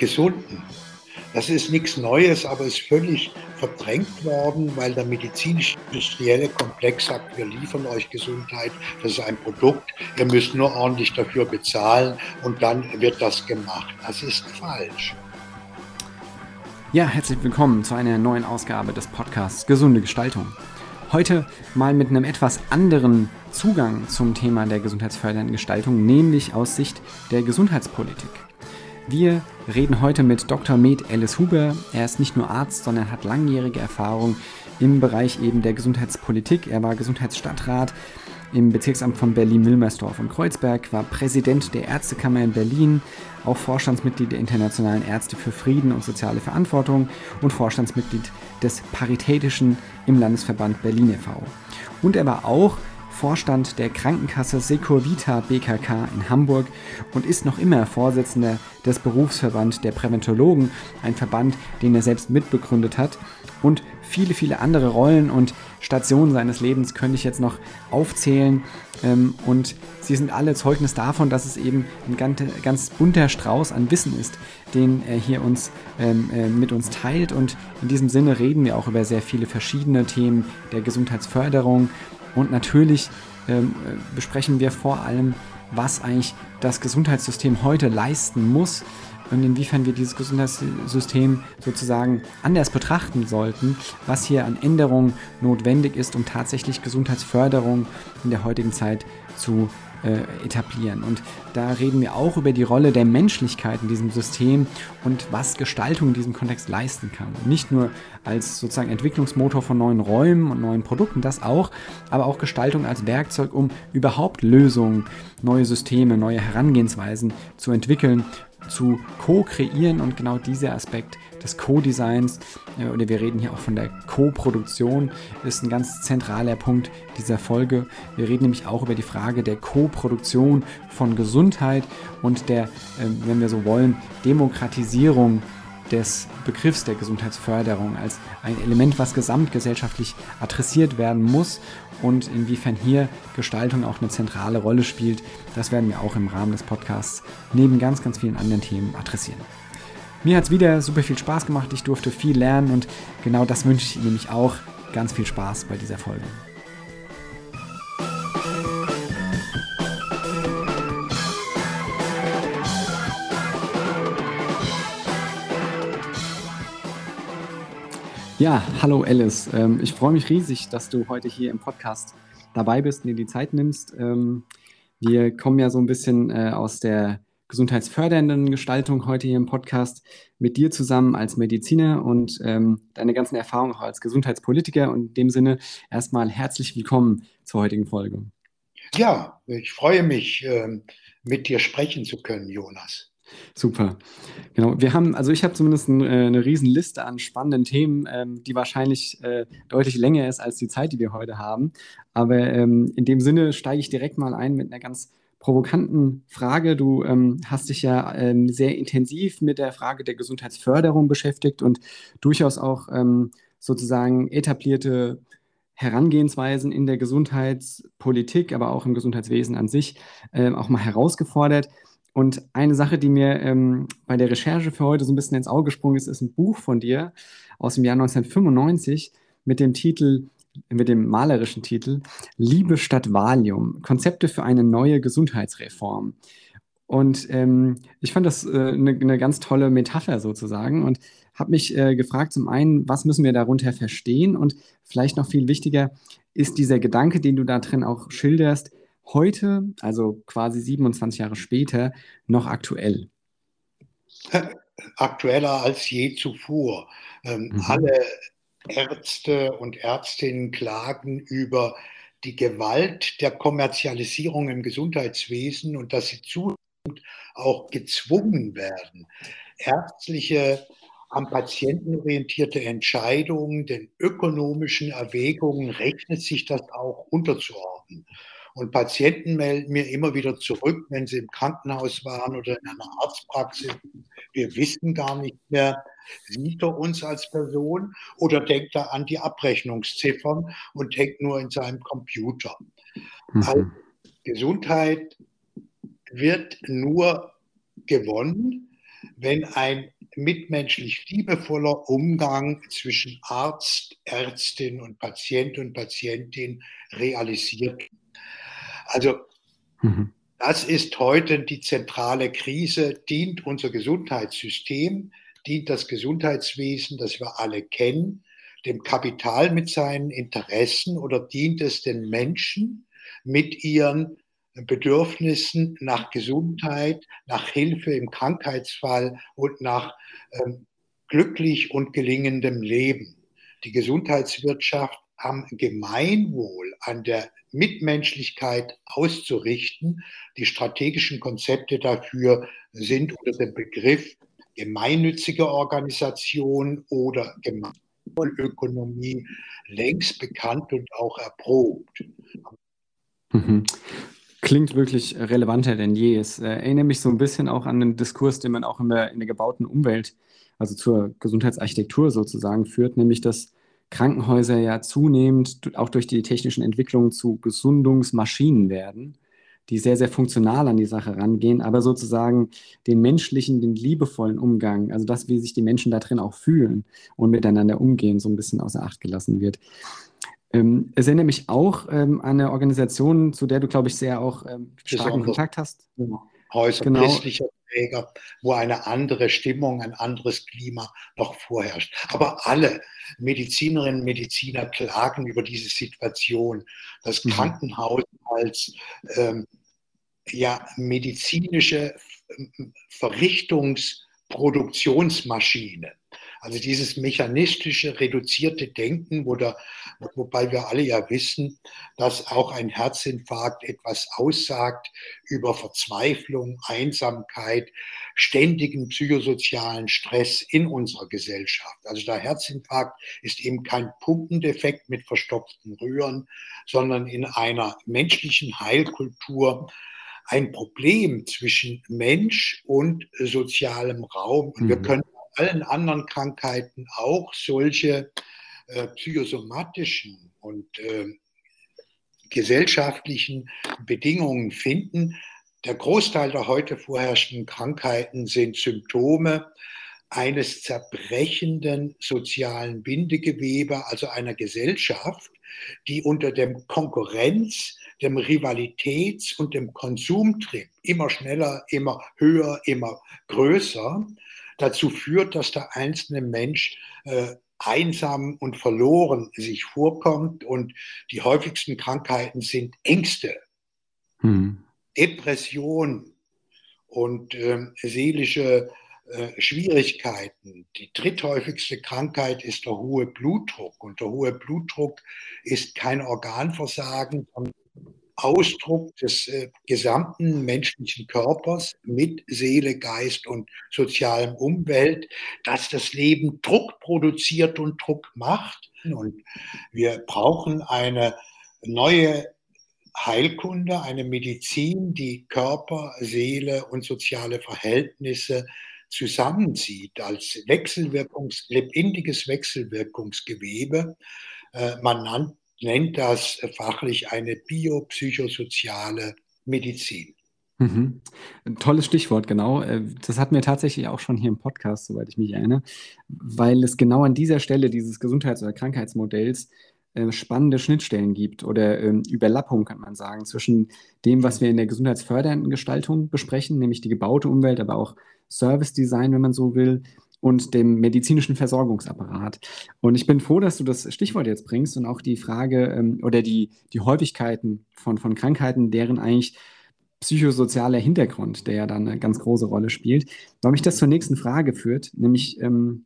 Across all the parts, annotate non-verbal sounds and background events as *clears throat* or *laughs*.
gesunden. Das ist nichts Neues, aber ist völlig verdrängt worden, weil der medizinisch-industrielle Komplex sagt, wir liefern euch Gesundheit, das ist ein Produkt, ihr müsst nur ordentlich dafür bezahlen und dann wird das gemacht. Das ist falsch. Ja, herzlich willkommen zu einer neuen Ausgabe des Podcasts Gesunde Gestaltung. Heute mal mit einem etwas anderen Zugang zum Thema der gesundheitsfördernden Gestaltung, nämlich aus Sicht der Gesundheitspolitik. Wir reden heute mit Dr. Med Alice Huber. Er ist nicht nur Arzt, sondern hat langjährige Erfahrung im Bereich eben der Gesundheitspolitik. Er war Gesundheitsstadtrat im Bezirksamt von Berlin-Wilmersdorf und Kreuzberg, war Präsident der Ärztekammer in Berlin, auch Vorstandsmitglied der Internationalen Ärzte für Frieden und soziale Verantwortung und Vorstandsmitglied des Paritätischen im Landesverband Berlin e.V. Und er war auch Vorstand der Krankenkasse Secur Vita BKK in Hamburg und ist noch immer Vorsitzender des Berufsverband der Präventologen, ein Verband, den er selbst mitbegründet hat. Und viele, viele andere Rollen und Stationen seines Lebens könnte ich jetzt noch aufzählen. Ähm, und sie sind alle Zeugnis davon, dass es eben ein ganz, ganz bunter Strauß an Wissen ist, den er hier uns ähm, äh, mit uns teilt. Und in diesem Sinne reden wir auch über sehr viele verschiedene Themen der Gesundheitsförderung, und natürlich ähm, besprechen wir vor allem, was eigentlich das Gesundheitssystem heute leisten muss und inwiefern wir dieses Gesundheitssystem sozusagen anders betrachten sollten, was hier an Änderungen notwendig ist, um tatsächlich Gesundheitsförderung in der heutigen Zeit zu äh, etablieren. Und da reden wir auch über die Rolle der Menschlichkeit in diesem System und was Gestaltung in diesem Kontext leisten kann. Nicht nur als sozusagen Entwicklungsmotor von neuen Räumen und neuen Produkten, das auch, aber auch Gestaltung als Werkzeug, um überhaupt Lösungen, neue Systeme, neue Herangehensweisen zu entwickeln zu co-kreieren und genau dieser Aspekt des Co-Designs äh, oder wir reden hier auch von der Co-Produktion ist ein ganz zentraler Punkt dieser Folge. Wir reden nämlich auch über die Frage der Co-Produktion von Gesundheit und der, ähm, wenn wir so wollen, Demokratisierung des Begriffs der Gesundheitsförderung als ein Element, was gesamtgesellschaftlich adressiert werden muss und inwiefern hier Gestaltung auch eine zentrale Rolle spielt, das werden wir auch im Rahmen des Podcasts neben ganz, ganz vielen anderen Themen adressieren. Mir hat es wieder super viel Spaß gemacht, ich durfte viel lernen und genau das wünsche ich Ihnen nämlich auch. Ganz viel Spaß bei dieser Folge. Ja, hallo Alice. Ähm, ich freue mich riesig, dass du heute hier im Podcast dabei bist und dir die Zeit nimmst. Ähm, wir kommen ja so ein bisschen äh, aus der gesundheitsfördernden Gestaltung heute hier im Podcast mit dir zusammen als Mediziner und ähm, deine ganzen Erfahrungen auch als Gesundheitspolitiker. Und in dem Sinne erstmal herzlich willkommen zur heutigen Folge. Ja, ich freue mich, mit dir sprechen zu können, Jonas. Super. Genau. Wir haben, also ich habe zumindest ein, äh, eine riesen Liste an spannenden Themen, ähm, die wahrscheinlich äh, deutlich länger ist als die Zeit, die wir heute haben. Aber ähm, in dem Sinne steige ich direkt mal ein mit einer ganz provokanten Frage. Du ähm, hast dich ja ähm, sehr intensiv mit der Frage der Gesundheitsförderung beschäftigt und durchaus auch ähm, sozusagen etablierte Herangehensweisen in der Gesundheitspolitik, aber auch im Gesundheitswesen an sich äh, auch mal herausgefordert. Und eine Sache, die mir ähm, bei der Recherche für heute so ein bisschen ins Auge gesprungen ist, ist ein Buch von dir aus dem Jahr 1995 mit dem Titel, mit dem malerischen Titel Liebe statt Valium, Konzepte für eine neue Gesundheitsreform. Und ähm, ich fand das äh, eine, eine ganz tolle Metapher sozusagen und habe mich äh, gefragt, zum einen, was müssen wir darunter verstehen und vielleicht noch viel wichtiger, ist dieser Gedanke, den du da drin auch schilderst, heute, also quasi 27 Jahre später, noch aktuell? Aktueller als je zuvor. Ähm, mhm. Alle Ärzte und Ärztinnen klagen über die Gewalt der Kommerzialisierung im Gesundheitswesen und dass sie zunehmend auch gezwungen werden, ärztliche, am Patienten orientierte Entscheidungen, den ökonomischen Erwägungen rechnet sich das auch unterzuordnen. Und Patienten melden mir immer wieder zurück, wenn sie im Krankenhaus waren oder in einer Arztpraxis. Wir wissen gar nicht mehr, sieht er uns als Person oder denkt er an die Abrechnungsziffern und denkt nur in seinem Computer. Mhm. Also Gesundheit wird nur gewonnen, wenn ein mitmenschlich liebevoller Umgang zwischen Arzt, Ärztin und Patient und Patientin realisiert. Also mhm. das ist heute die zentrale Krise. Dient unser Gesundheitssystem, dient das Gesundheitswesen, das wir alle kennen, dem Kapital mit seinen Interessen oder dient es den Menschen mit ihren Bedürfnissen nach Gesundheit, nach Hilfe im Krankheitsfall und nach ähm, glücklich und gelingendem Leben. Die Gesundheitswirtschaft am Gemeinwohl, an der Mitmenschlichkeit auszurichten. Die strategischen Konzepte dafür sind unter dem Begriff gemeinnützige Organisation oder Gemeinwohlökonomie längst bekannt und auch erprobt. Mhm klingt wirklich relevanter denn je. Es äh, erinnert mich so ein bisschen auch an den Diskurs, den man auch in der, in der gebauten Umwelt, also zur Gesundheitsarchitektur sozusagen führt, nämlich dass Krankenhäuser ja zunehmend auch durch die technischen Entwicklungen zu Gesundungsmaschinen werden, die sehr, sehr funktional an die Sache rangehen, aber sozusagen den menschlichen, den liebevollen Umgang, also das, wie sich die Menschen da drin auch fühlen und miteinander umgehen, so ein bisschen außer Acht gelassen wird. Ähm, es erinnert mich auch ähm, an eine Organisation, zu der du, glaube ich, sehr auch ähm, starken Kontakt hast. Häuser genau. christlicher Träger, wo eine andere Stimmung, ein anderes Klima noch vorherrscht. Aber alle Medizinerinnen und Mediziner klagen über diese Situation. Das mhm. Krankenhaus als ähm, ja, medizinische Verrichtungsproduktionsmaschine also dieses mechanistische, reduzierte Denken, wo der, wobei wir alle ja wissen, dass auch ein Herzinfarkt etwas aussagt über Verzweiflung, Einsamkeit, ständigen psychosozialen Stress in unserer Gesellschaft. Also der Herzinfarkt ist eben kein Pumpendefekt mit verstopften Röhren, sondern in einer menschlichen Heilkultur ein Problem zwischen Mensch und sozialem Raum. Und mhm. wir können allen anderen Krankheiten auch solche äh, psychosomatischen und äh, gesellschaftlichen Bedingungen finden. Der Großteil der heute vorherrschenden Krankheiten sind Symptome eines zerbrechenden sozialen Bindegewebe, also einer Gesellschaft, die unter dem Konkurrenz, dem Rivalitäts- und dem Konsumtrieb immer schneller, immer höher, immer größer dazu führt, dass der einzelne Mensch äh, einsam und verloren sich vorkommt. Und die häufigsten Krankheiten sind Ängste, hm. Depression und äh, seelische äh, Schwierigkeiten. Die dritthäufigste Krankheit ist der hohe Blutdruck. Und der hohe Blutdruck ist kein Organversagen, sondern Ausdruck des äh, gesamten menschlichen Körpers mit Seele, Geist und sozialem Umwelt, dass das Leben Druck produziert und Druck macht. Und wir brauchen eine neue Heilkunde, eine Medizin, die Körper, Seele und soziale Verhältnisse zusammenzieht als Wechselwirkungs, lebendiges Wechselwirkungsgewebe. Äh, man nannt nennt das fachlich eine biopsychosoziale Medizin. Mhm. Tolles Stichwort, genau. Äh, das hatten wir tatsächlich auch schon hier im Podcast, soweit ich mich erinnere, weil es genau an dieser Stelle dieses Gesundheits- oder Krankheitsmodells äh, spannende Schnittstellen gibt oder ähm, Überlappung, kann man sagen, zwischen dem, was wir in der gesundheitsfördernden Gestaltung besprechen, nämlich die gebaute Umwelt, aber auch Service Design, wenn man so will, und dem medizinischen Versorgungsapparat. Und ich bin froh, dass du das Stichwort jetzt bringst und auch die Frage ähm, oder die, die Häufigkeiten von, von Krankheiten, deren eigentlich psychosozialer Hintergrund, der ja dann eine ganz große Rolle spielt, weil mich das zur nächsten Frage führt, nämlich ähm,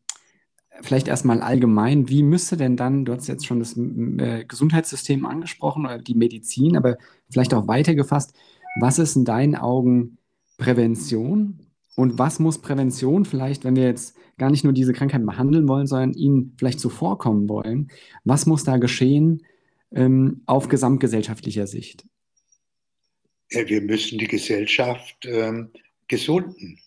vielleicht erstmal allgemein, wie müsste denn dann, du hast jetzt schon das äh, Gesundheitssystem angesprochen oder die Medizin, aber vielleicht auch weitergefasst, was ist in deinen Augen Prävention Und was muss Prävention vielleicht, wenn wir jetzt gar nicht nur diese Krankheit behandeln wollen, sondern ihnen vielleicht zuvorkommen wollen, was muss da geschehen ähm, auf gesamtgesellschaftlicher Sicht? Wir müssen die Gesellschaft ähm, gesunden.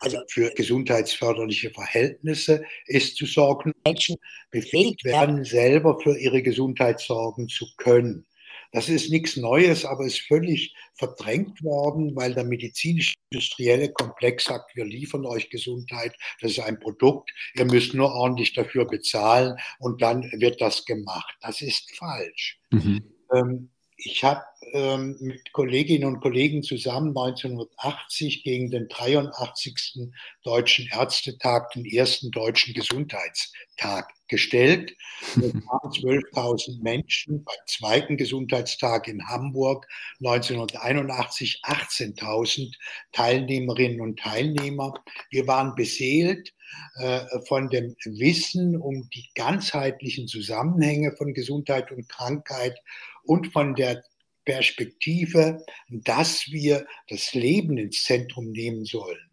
Also für gesundheitsförderliche Verhältnisse ist zu sorgen, Menschen befähigt werden, selber für ihre Gesundheit sorgen zu können. Das ist nichts Neues, aber ist völlig verdrängt worden, weil der medizinisch-industrielle Komplex sagt, wir liefern euch Gesundheit, das ist ein Produkt, ihr müsst nur ordentlich dafür bezahlen und dann wird das gemacht. Das ist falsch. Mhm. Ähm, ich habe ähm, mit Kolleginnen und Kollegen zusammen 1980 gegen den 83. Deutschen Ärztetag den ersten deutschen Gesundheitstag gestellt. Es *laughs* waren 12.000 Menschen beim zweiten Gesundheitstag in Hamburg 1981 18.000 Teilnehmerinnen und Teilnehmer. Wir waren beseelt äh, von dem Wissen um die ganzheitlichen Zusammenhänge von Gesundheit und Krankheit und von der Perspektive, dass wir das Leben ins Zentrum nehmen sollen.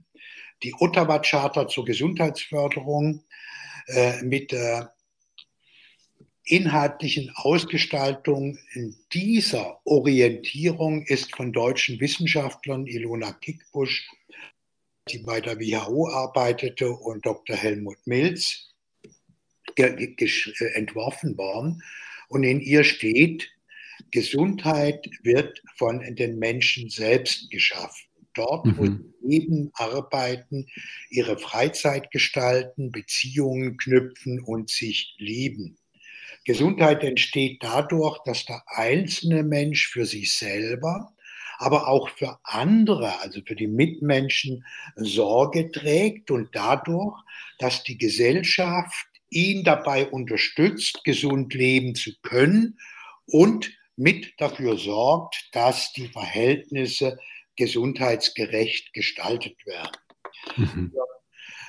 Die Ottawa Charta zur Gesundheitsförderung äh, mit der inhaltlichen Ausgestaltung in dieser Orientierung ist von deutschen Wissenschaftlern Ilona Kickbusch, die bei der WHO arbeitete, und Dr. Helmut Milz äh, entworfen worden. Und in ihr steht, Gesundheit wird von den Menschen selbst geschaffen. Dort, mhm. wo sie leben, arbeiten, ihre Freizeit gestalten, Beziehungen knüpfen und sich lieben. Gesundheit entsteht dadurch, dass der einzelne Mensch für sich selber, aber auch für andere, also für die Mitmenschen, Sorge trägt und dadurch, dass die Gesellschaft ihn dabei unterstützt, gesund leben zu können und mit dafür sorgt, dass die Verhältnisse gesundheitsgerecht gestaltet werden. Mhm.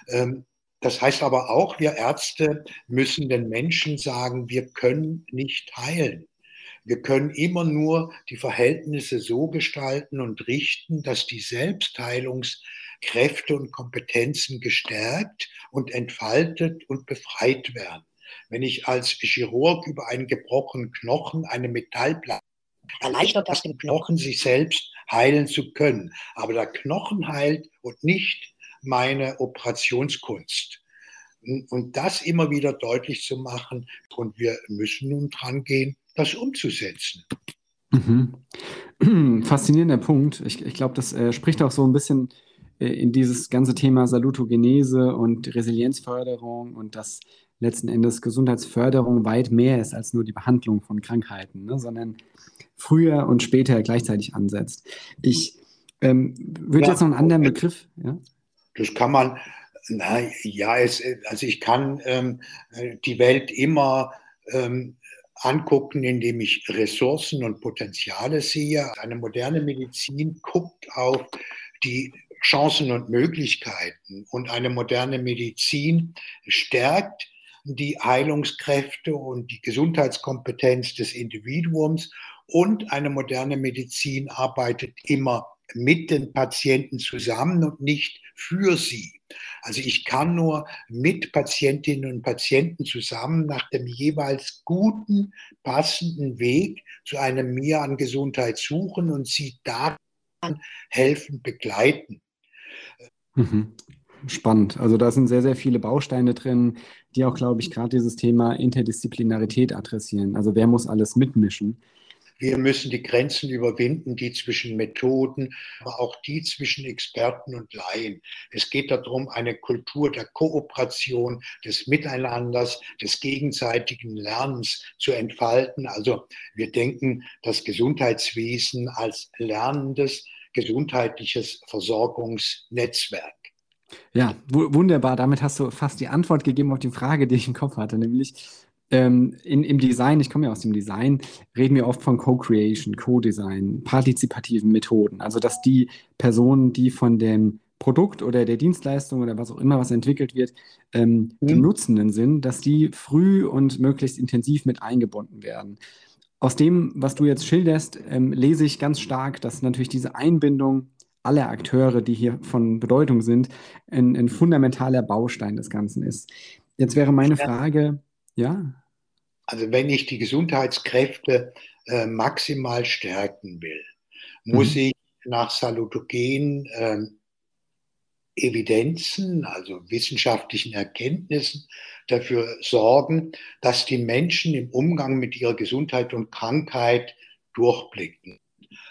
Ähm, das heißt aber auch, wir Ärzte müssen den Menschen sagen, wir können nicht heilen. Wir können immer nur die Verhältnisse so gestalten und richten, dass die Selbstheilungskräfte und Kompetenzen gestärkt und entfaltet und befreit werden. Wenn ich als Chirurg über einen gebrochenen Knochen eine Metallplatte erleichtert das dem Knochen, sich selbst heilen zu können. Aber der Knochen heilt und nicht meine Operationskunst. Und das immer wieder deutlich zu machen. Und wir müssen nun dran gehen, das umzusetzen. Mhm. *clears throat* Faszinierender Punkt. Ich, ich glaube, das äh, spricht auch so ein bisschen äh, in dieses ganze Thema Salutogenese und Resilienzförderung und das letzten Endes Gesundheitsförderung weit mehr ist als nur die Behandlung von Krankheiten, ne, sondern früher und später gleichzeitig ansetzt. Ich ähm, würde ja, jetzt noch einen anderen Begriff. Ja? Das kann man, na, ja, es, also ich kann ähm, die Welt immer ähm, angucken, indem ich Ressourcen und Potenziale sehe. Eine moderne Medizin guckt auf die Chancen und Möglichkeiten und eine moderne Medizin stärkt die Heilungskräfte und die Gesundheitskompetenz des Individuums und eine moderne Medizin arbeitet immer mit den Patienten zusammen und nicht für sie. Also ich kann nur mit Patientinnen und Patienten zusammen nach dem jeweils guten, passenden Weg zu einem Mehr an Gesundheit suchen und sie daran helfen, begleiten. Mhm. Spannend. Also da sind sehr, sehr viele Bausteine drin, die auch, glaube ich, gerade dieses Thema Interdisziplinarität adressieren. Also wer muss alles mitmischen? Wir müssen die Grenzen überwinden, die zwischen Methoden, aber auch die zwischen Experten und Laien. Es geht darum, eine Kultur der Kooperation, des Miteinanders, des gegenseitigen Lernens zu entfalten. Also wir denken das Gesundheitswesen als lernendes, gesundheitliches Versorgungsnetzwerk. Ja, wunderbar. Damit hast du fast die Antwort gegeben auf die Frage, die ich im Kopf hatte, nämlich ähm, in, im Design, ich komme ja aus dem Design, reden wir oft von Co-Creation, Co-Design, partizipativen Methoden. Also, dass die Personen, die von dem Produkt oder der Dienstleistung oder was auch immer, was entwickelt wird, ähm, mhm. die Nutzenden sind, dass die früh und möglichst intensiv mit eingebunden werden. Aus dem, was du jetzt schilderst, ähm, lese ich ganz stark, dass natürlich diese Einbindung aller Akteure, die hier von Bedeutung sind, ein, ein fundamentaler Baustein des Ganzen ist. Jetzt wäre meine Frage, ja? Also wenn ich die Gesundheitskräfte äh, maximal stärken will, muss mhm. ich nach Salutogen äh, Evidenzen, also wissenschaftlichen Erkenntnissen dafür sorgen, dass die Menschen im Umgang mit ihrer Gesundheit und Krankheit durchblicken.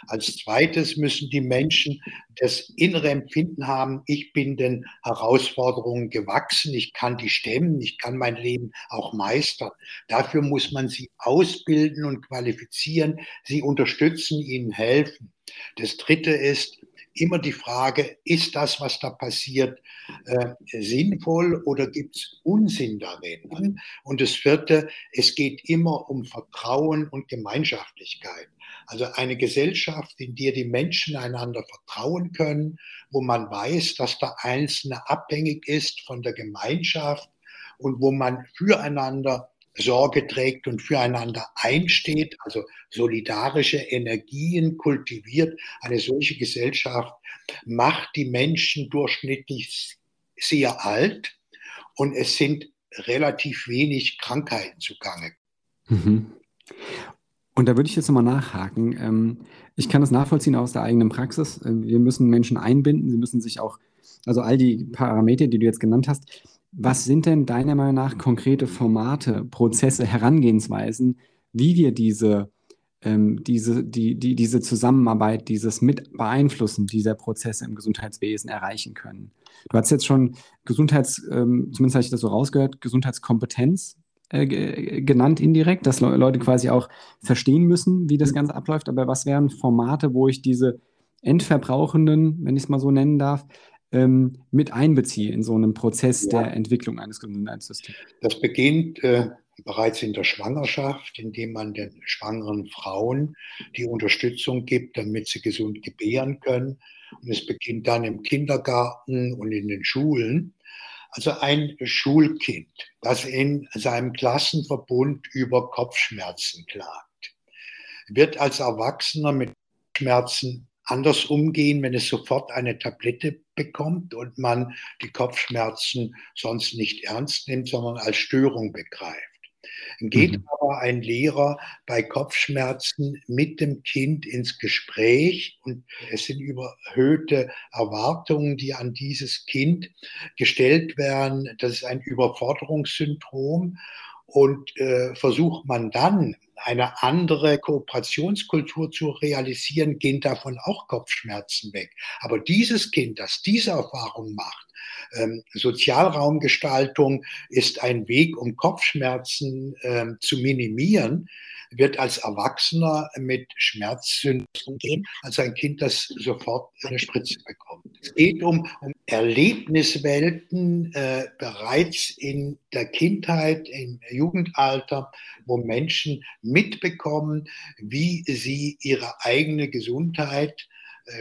Als zweites müssen die Menschen das innere Empfinden haben, ich bin den Herausforderungen gewachsen, ich kann die stemmen, ich kann mein Leben auch meistern. Dafür muss man sie ausbilden und qualifizieren, sie unterstützen, ihnen helfen. Das dritte ist, immer die Frage, ist das, was da passiert, äh, sinnvoll oder gibt es Unsinn darin? Und das vierte, es geht immer um Vertrauen und Gemeinschaftlichkeit. Also eine Gesellschaft, in der die Menschen einander vertrauen können, wo man weiß, dass der Einzelne abhängig ist von der Gemeinschaft und wo man füreinander Sorge trägt und füreinander einsteht, also solidarische Energien kultiviert. Eine solche Gesellschaft macht die Menschen durchschnittlich sehr alt und es sind relativ wenig Krankheiten zugange. Mhm. Und da würde ich jetzt nochmal nachhaken. Ähm, ich kann das nachvollziehen aus der eigenen Praxis. Äh, wir müssen Menschen einbinden, sie müssen sich auch, also all die Parameter, die du jetzt genannt hast, was sind denn deiner Meinung nach konkrete Formate, Prozesse, Herangehensweisen, wie wir diese, ähm, diese, die, die, diese Zusammenarbeit, dieses Mit beeinflussen dieser Prozesse im Gesundheitswesen erreichen können? Du hast jetzt schon Gesundheits, ähm, zumindest habe ich das so rausgehört, Gesundheitskompetenz äh, genannt indirekt, dass Le Leute quasi auch verstehen müssen, wie das Ganze abläuft. Aber was wären Formate, wo ich diese Endverbrauchenden, wenn ich es mal so nennen darf, ähm, mit einbeziehe in so einem Prozess ja. der Entwicklung eines Gesundheitssystems? Das beginnt äh, bereits in der Schwangerschaft, indem man den schwangeren Frauen die Unterstützung gibt, damit sie gesund gebären können. Und es beginnt dann im Kindergarten und in den Schulen. Also ein Schulkind, das in seinem Klassenverbund über Kopfschmerzen klagt, wird als Erwachsener mit Schmerzen anders umgehen, wenn es sofort eine Tablette bekommt und man die Kopfschmerzen sonst nicht ernst nimmt, sondern als Störung begreift. Geht mhm. aber ein Lehrer bei Kopfschmerzen mit dem Kind ins Gespräch und es sind überhöhte Erwartungen, die an dieses Kind gestellt werden. Das ist ein Überforderungssyndrom und äh, versucht man dann eine andere Kooperationskultur zu realisieren, gehen davon auch Kopfschmerzen weg. Aber dieses Kind, das diese Erfahrung macht, ähm, Sozialraumgestaltung ist ein Weg, um Kopfschmerzen ähm, zu minimieren, wird als Erwachsener mit Schmerzsyndrom gehen, als ein Kind, das sofort eine Spritze bekommt. Es geht um, um Erlebniswelten äh, bereits in der Kindheit, im Jugendalter, wo Menschen mitbekommen, wie sie ihre eigene Gesundheit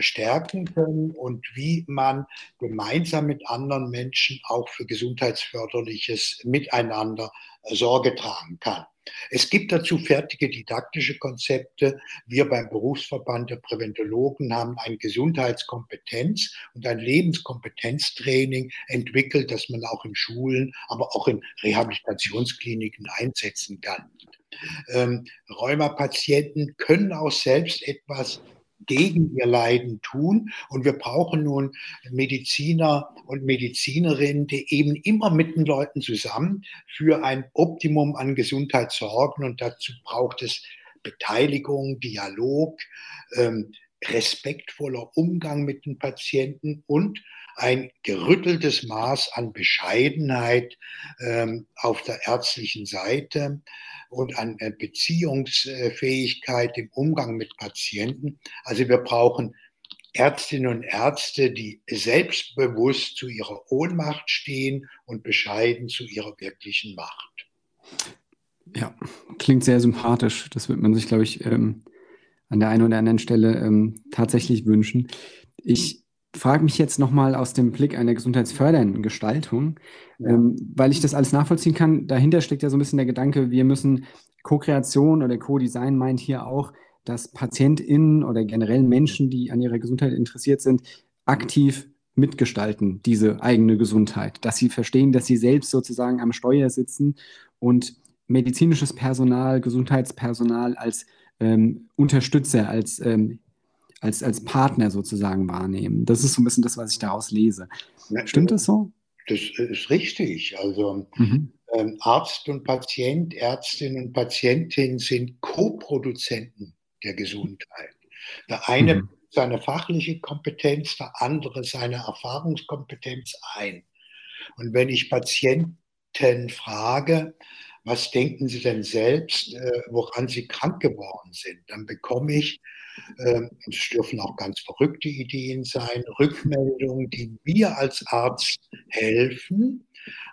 stärken können und wie man gemeinsam mit anderen Menschen auch für gesundheitsförderliches Miteinander äh, Sorge tragen kann. Es gibt dazu fertige didaktische Konzepte. Wir beim Berufsverband der Präventologen haben ein Gesundheitskompetenz- und ein Lebenskompetenztraining entwickelt, das man auch in Schulen, aber auch in Rehabilitationskliniken einsetzen kann. Ähm, Rheumapatienten können auch selbst etwas gegen ihr Leiden tun. Und wir brauchen nun Mediziner und Medizinerinnen, die eben immer mit den Leuten zusammen für ein Optimum an Gesundheit sorgen. Und dazu braucht es Beteiligung, Dialog, ähm, respektvoller Umgang mit den Patienten und ein gerütteltes Maß an Bescheidenheit ähm, auf der ärztlichen Seite und an äh, Beziehungsfähigkeit im Umgang mit Patienten. Also wir brauchen Ärztinnen und Ärzte, die selbstbewusst zu ihrer Ohnmacht stehen und bescheiden zu ihrer wirklichen Macht. Ja, klingt sehr sympathisch. Das wird man sich, glaube ich, ähm, an der einen oder anderen Stelle ähm, tatsächlich wünschen. Ich frage mich jetzt nochmal aus dem Blick einer gesundheitsfördernden Gestaltung, ja. ähm, weil ich das alles nachvollziehen kann. Dahinter steckt ja so ein bisschen der Gedanke, wir müssen Co-Kreation oder Co-Design meint hier auch, dass PatientInnen oder generell Menschen, die an ihrer Gesundheit interessiert sind, aktiv mitgestalten, diese eigene Gesundheit, dass sie verstehen, dass sie selbst sozusagen am Steuer sitzen und medizinisches Personal, Gesundheitspersonal als ähm, Unterstützer, als, ähm, als, als Partner sozusagen wahrnehmen. Das ist so ein bisschen das, was ich daraus lese. Stimmt das so? Das ist richtig. Also mhm. ähm, Arzt und Patient, Ärztin und Patientin sind Co-Produzenten der Gesundheit. Der eine mhm. seine fachliche Kompetenz, der andere seine Erfahrungskompetenz ein. Und wenn ich Patienten frage, was denken Sie denn selbst, äh, woran Sie krank geworden sind? Dann bekomme ich, es dürfen auch ganz verrückte Ideen sein, Rückmeldungen, die mir als Arzt helfen,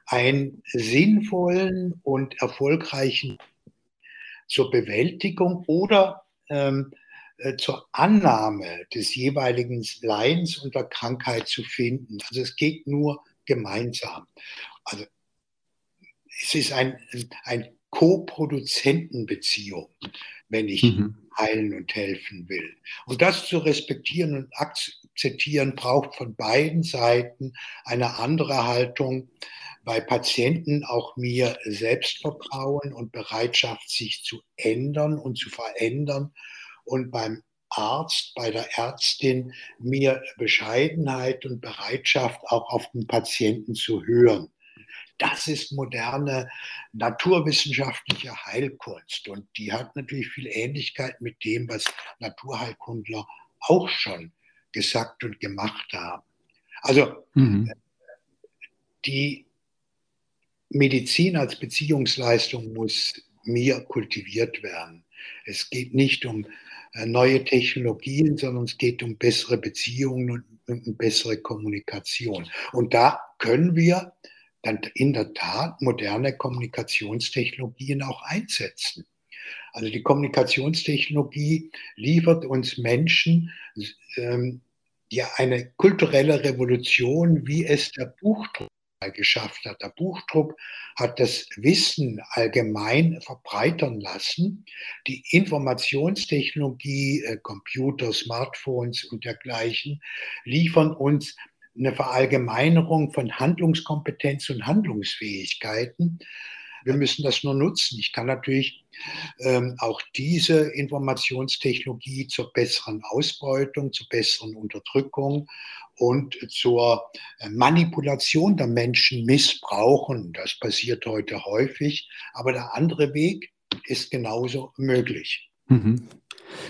einen sinnvollen und erfolgreichen zur Bewältigung oder ähm, äh, zur Annahme des jeweiligen Leidens und der Krankheit zu finden. Also es geht nur gemeinsam. Also es ist ein, ein Co-Produzentenbeziehung, wenn ich mhm. heilen und helfen will. Und das zu respektieren und akzeptieren braucht von beiden Seiten eine andere Haltung. Bei Patienten auch mir Selbstvertrauen und Bereitschaft, sich zu ändern und zu verändern. Und beim Arzt, bei der Ärztin mir Bescheidenheit und Bereitschaft, auch auf den Patienten zu hören. Das ist moderne naturwissenschaftliche Heilkunst und die hat natürlich viel Ähnlichkeit mit dem, was Naturheilkundler auch schon gesagt und gemacht haben. Also mhm. die Medizin als Beziehungsleistung muss mir kultiviert werden. Es geht nicht um äh, neue Technologien, sondern es geht um bessere Beziehungen und, und bessere Kommunikation. Und da können wir dann in der Tat moderne Kommunikationstechnologien auch einsetzen. Also die Kommunikationstechnologie liefert uns Menschen ähm, ja eine kulturelle Revolution, wie es der Buchdruck geschafft hat. Der Buchdruck hat das Wissen allgemein verbreitern lassen. Die Informationstechnologie, äh, Computer, Smartphones und dergleichen liefern uns eine Verallgemeinerung von Handlungskompetenz und Handlungsfähigkeiten. Wir müssen das nur nutzen. Ich kann natürlich ähm, auch diese Informationstechnologie zur besseren Ausbeutung, zur besseren Unterdrückung und zur äh, Manipulation der Menschen missbrauchen. Das passiert heute häufig. Aber der andere Weg ist genauso möglich. Mhm.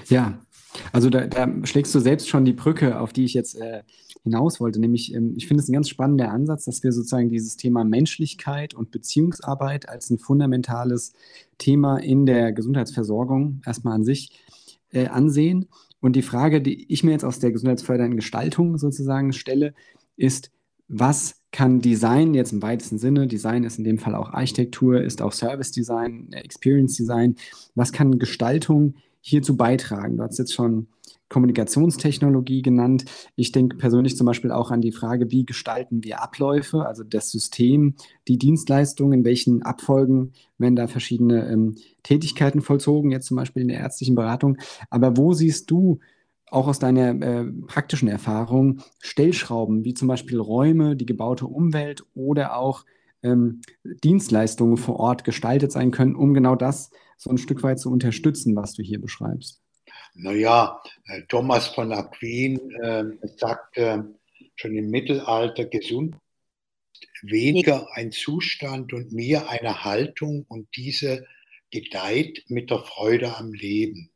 Ja, also da, da, schlägst du selbst schon die Brücke, auf die ich jetzt äh, hinaus wollte. Nämlich, ähm, ich finde es ein ganz spannender Ansatz, dass wir sozusagen dieses Thema Menschlichkeit und Beziehungsarbeit als ein fundamentales Thema in der Gesundheitsversorgung erstmal an sich äh, ansehen. Und die Frage, die ich mir jetzt aus der gesundheitsfördernden Gestaltung sozusagen stelle, ist, was kann Design jetzt im weitesten Sinne, Design ist in dem Fall auch Architektur, ist auch Service Design, Experience Design, was kann Gestaltung hierzu beitragen? Du hast jetzt schon Kommunikationstechnologie genannt. Ich denke persönlich zum Beispiel auch an die Frage, wie gestalten wir Abläufe, also das System, die Dienstleistungen, in welchen Abfolgen werden da verschiedene ähm, Tätigkeiten vollzogen, jetzt zum Beispiel in der ärztlichen Beratung. Aber wo siehst du auch aus deiner äh, praktischen Erfahrung Stellschrauben, wie zum Beispiel Räume, die gebaute Umwelt oder auch ähm, Dienstleistungen vor Ort gestaltet sein können, um genau das so ein Stück weit zu unterstützen, was du hier beschreibst? Naja, äh, Thomas von Aquin äh, sagte schon im Mittelalter, gesund weniger ein Zustand und mehr eine Haltung und diese gedeiht mit der Freude am Leben.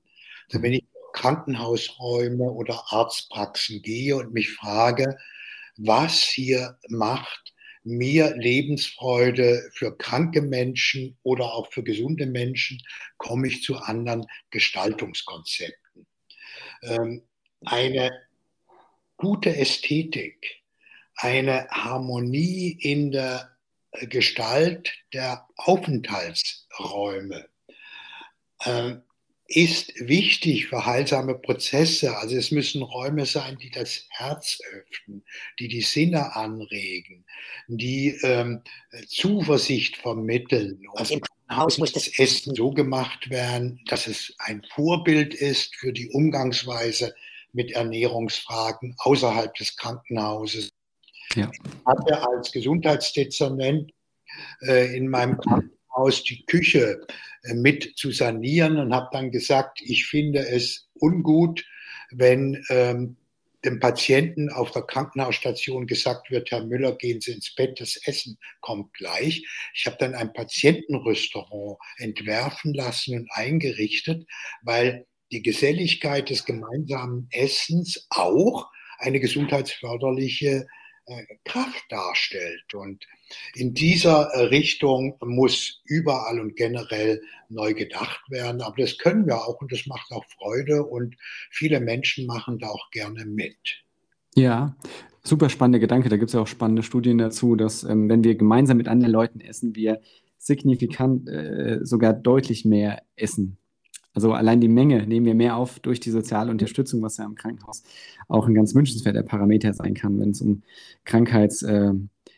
Also wenn ich Krankenhausräume oder Arztpraxen gehe und mich frage, was hier macht mehr Lebensfreude für kranke Menschen oder auch für gesunde Menschen, komme ich zu anderen Gestaltungskonzepten. Ähm, eine gute Ästhetik, eine Harmonie in der Gestalt der Aufenthaltsräume, ähm, ist wichtig für heilsame Prozesse. Also es müssen Räume sein, die das Herz öffnen, die die Sinne anregen, die ähm, Zuversicht vermitteln. Also im Haus muss das Essen so gemacht werden, dass es ein Vorbild ist für die Umgangsweise mit Ernährungsfragen außerhalb des Krankenhauses. Ja. Ich hatte als Gesundheitsdezernent äh, in meinem Krankenhaus die Küche äh, mit zu sanieren und habe dann gesagt, ich finde es ungut, wenn ähm, dem Patienten auf der Krankenhausstation gesagt wird, Herr Müller, gehen Sie ins Bett, das Essen kommt gleich. Ich habe dann ein Patientenrestaurant entwerfen lassen und eingerichtet, weil die Geselligkeit des gemeinsamen Essens auch eine gesundheitsförderliche Kraft darstellt. Und in dieser äh, Richtung muss überall und generell neu gedacht werden. Aber das können wir auch und das macht auch Freude und viele Menschen machen da auch gerne mit. Ja, super spannender Gedanke. Da gibt es ja auch spannende Studien dazu, dass ähm, wenn wir gemeinsam mit anderen Leuten essen, wir signifikant äh, sogar deutlich mehr essen also allein die Menge nehmen wir mehr auf durch die soziale Unterstützung, was ja im Krankenhaus auch ein ganz wünschenswerter Parameter sein kann, wenn es um Krankheits, äh,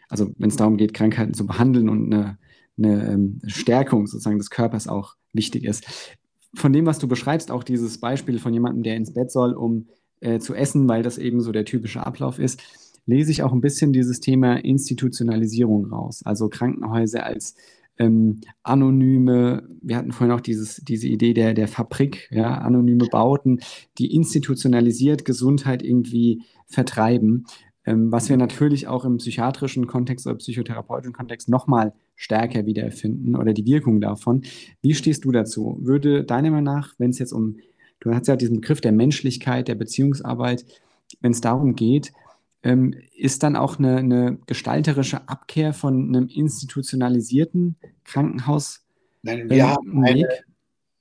also wenn es darum geht, Krankheiten zu behandeln und eine, eine ähm, Stärkung sozusagen des Körpers auch wichtig ist. Von dem, was du beschreibst, auch dieses Beispiel von jemandem, der ins Bett soll, um äh, zu essen, weil das eben so der typische Ablauf ist, lese ich auch ein bisschen dieses Thema Institutionalisierung raus. Also Krankenhäuser als ähm, anonyme, wir hatten vorhin auch dieses, diese Idee der, der Fabrik, ja, anonyme Bauten, die institutionalisiert Gesundheit irgendwie vertreiben, ähm, was wir natürlich auch im psychiatrischen Kontext oder psychotherapeutischen Kontext nochmal stärker wiedererfinden oder die Wirkung davon. Wie stehst du dazu? Würde deiner Meinung nach, wenn es jetzt um, du hast ja diesen Begriff der Menschlichkeit, der Beziehungsarbeit, wenn es darum geht, ähm, ist dann auch eine, eine, gestalterische Abkehr von einem institutionalisierten Krankenhaus? Nein, wir, ähm, haben, eine,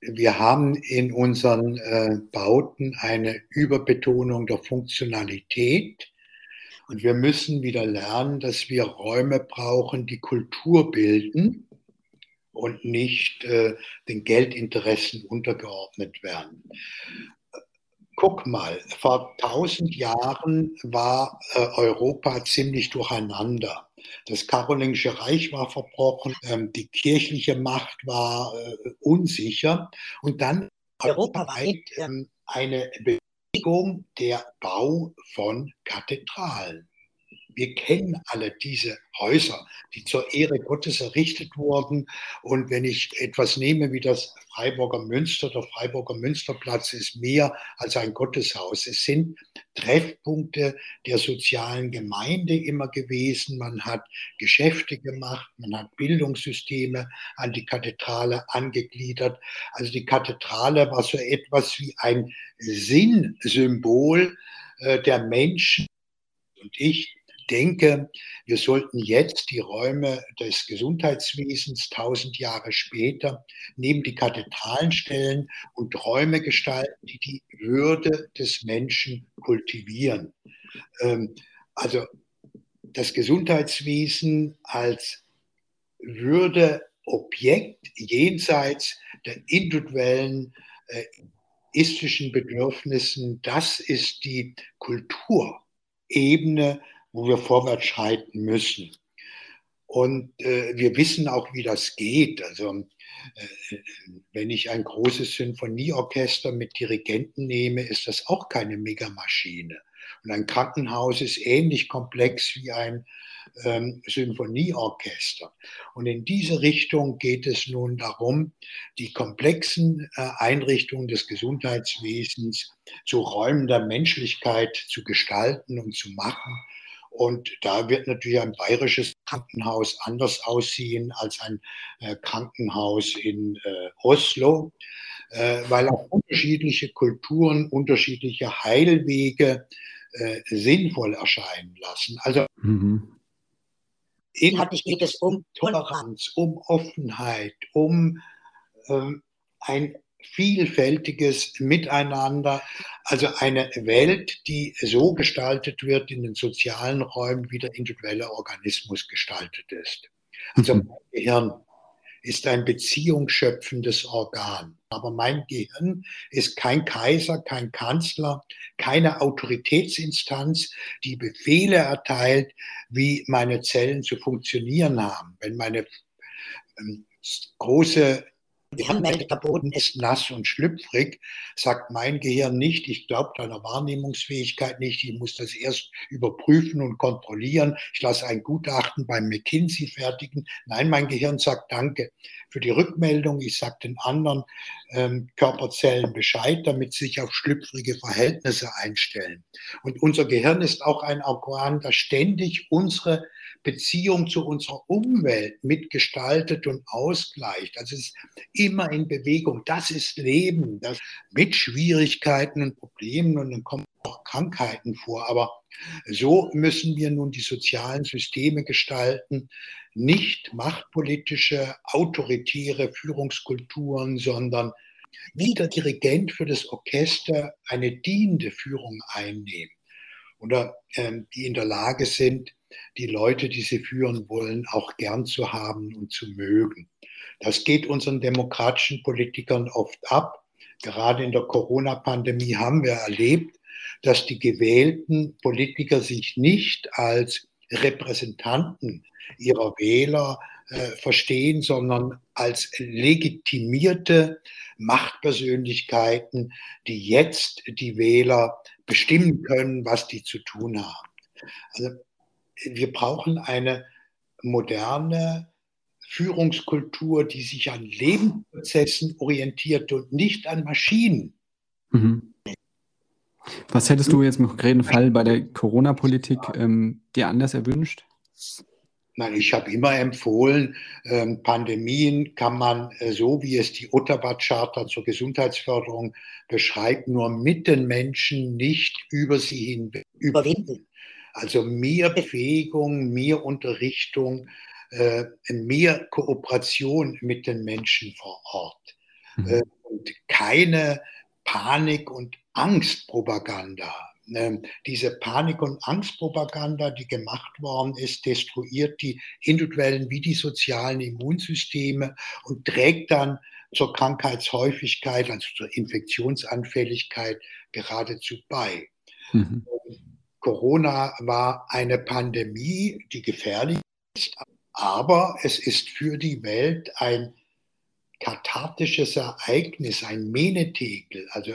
wir haben in unseren äh, Bauten eine Überbetonung der Funktionalität. Und wir müssen wieder lernen, dass wir Räume brauchen, die Kultur bilden und nicht äh, den Geldinteressen untergeordnet werden guck mal, vor tausend Jahren war äh, Europa ziemlich durcheinander. Das Karolingische Reich war verbrochen, ähm, die kirchliche Macht war äh, unsicher. Und dann europaweit ähm, eine Bewegung der Bau von Kathedralen wir kennen alle diese Häuser, die zur Ehre Gottes errichtet wurden. Und wenn ich etwas nehme wie das Freiburger Münster, der Freiburger Münsterplatz ist mehr als ein Gotteshaus. Es sind Treffpunkte der sozialen Gemeinde immer gewesen. Man hat Geschäfte gemacht, man hat Bildungssysteme an die Kathedrale angegliedert. Also die Kathedrale war so etwas wie ein Sinnsymbol äh, der Menschen. Und ich denke, wir sollten jetzt die Räume des Gesundheitswesens tausend Jahre später neben die Kathedralen stellen und Räume gestalten, die die Würde des Menschen kultivieren. Ähm, also das Gesundheitswesen als Würdeobjekt jenseits der individuellen äh, istischen Bedürfnissen, das ist die Kulturebene wo wir vorwärts schreiten müssen. Und äh, wir wissen auch, wie das geht. Also äh, wenn ich ein großes Symphonieorchester mit Dirigenten nehme, ist das auch keine Megamaschine. Und ein Krankenhaus ist ähnlich komplex wie ein ähm, Symphonieorchester. Und in diese Richtung geht es nun darum, die komplexen äh, Einrichtungen des Gesundheitswesens zu Räumen der Menschlichkeit zu gestalten und zu machen und da wird natürlich ein bayerisches Krankenhaus anders aussehen als ein äh, Krankenhaus in äh, Oslo, äh, weil auch unterschiedliche Kulturen, unterschiedliche Heilwege äh, sinnvoll erscheinen lassen. Also mhm. inhaltlich geht es um Toleranz, um Offenheit, um ähm, ein vielfältiges Miteinander, also eine Welt, die so gestaltet wird in den sozialen Räumen, wie der individuelle Organismus gestaltet ist. Also mhm. mein Gehirn ist ein beziehungsschöpfendes Organ. Aber mein Gehirn ist kein Kaiser, kein Kanzler, keine Autoritätsinstanz, die Befehle erteilt, wie meine Zellen zu funktionieren haben. Wenn meine ähm, große Gehirnwelt, der Boden ist nass und schlüpfrig, sagt mein Gehirn nicht, ich glaube deiner Wahrnehmungsfähigkeit nicht, ich muss das erst überprüfen und kontrollieren, ich lasse ein Gutachten beim McKinsey fertigen. Nein, mein Gehirn sagt Danke für die Rückmeldung, ich sage den anderen ähm, Körperzellen Bescheid, damit sie sich auf schlüpfrige Verhältnisse einstellen. Und unser Gehirn ist auch ein Organ, das ständig unsere Beziehung zu unserer Umwelt mitgestaltet und ausgleicht. Also es ist immer in Bewegung. Das ist Leben, das mit Schwierigkeiten und Problemen und dann kommen auch Krankheiten vor. Aber so müssen wir nun die sozialen Systeme gestalten, nicht machtpolitische, autoritäre Führungskulturen, sondern wie der Dirigent für das Orchester eine dienende Führung einnehmen oder äh, die in der Lage sind, die Leute, die sie führen wollen, auch gern zu haben und zu mögen. Das geht unseren demokratischen Politikern oft ab. Gerade in der Corona-Pandemie haben wir erlebt, dass die gewählten Politiker sich nicht als Repräsentanten ihrer Wähler äh, verstehen, sondern als legitimierte Machtpersönlichkeiten, die jetzt die Wähler bestimmen können, was die zu tun haben. Also wir brauchen eine moderne Führungskultur, die sich an Lebensprozessen orientiert und nicht an Maschinen. Mhm. Was hättest du jetzt im konkreten Fall bei der Corona-Politik ähm, dir anders erwünscht? Nein, ich habe immer empfohlen, ähm, Pandemien kann man, äh, so wie es die Ottawa-Charta zur Gesundheitsförderung beschreibt, nur mit den Menschen, nicht über sie hin überwinden. Also mehr Befähigung, mehr Unterrichtung, äh, mehr Kooperation mit den Menschen vor Ort mhm. äh, und keine Panik- und Angstpropaganda. Ähm, diese Panik- und Angstpropaganda, die gemacht worden ist, destruiert die individuellen wie die sozialen Immunsysteme und trägt dann zur Krankheitshäufigkeit, also zur Infektionsanfälligkeit geradezu bei. Mhm. Corona war eine Pandemie, die gefährlich ist, aber es ist für die Welt ein kathartisches Ereignis, ein Menetekel. Also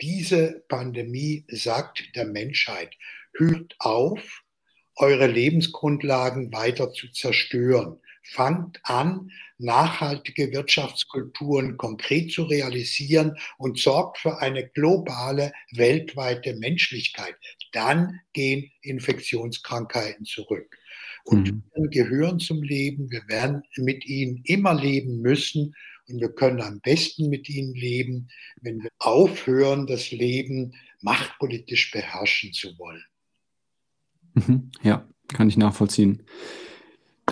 diese Pandemie sagt der Menschheit, hört auf, eure Lebensgrundlagen weiter zu zerstören. Fangt an, nachhaltige Wirtschaftskulturen konkret zu realisieren und sorgt für eine globale, weltweite Menschlichkeit. Dann gehen Infektionskrankheiten zurück. Und mhm. wir gehören zum Leben, wir werden mit ihnen immer leben müssen und wir können am besten mit ihnen leben, wenn wir aufhören, das Leben machtpolitisch beherrschen zu wollen. Mhm. Ja, kann ich nachvollziehen.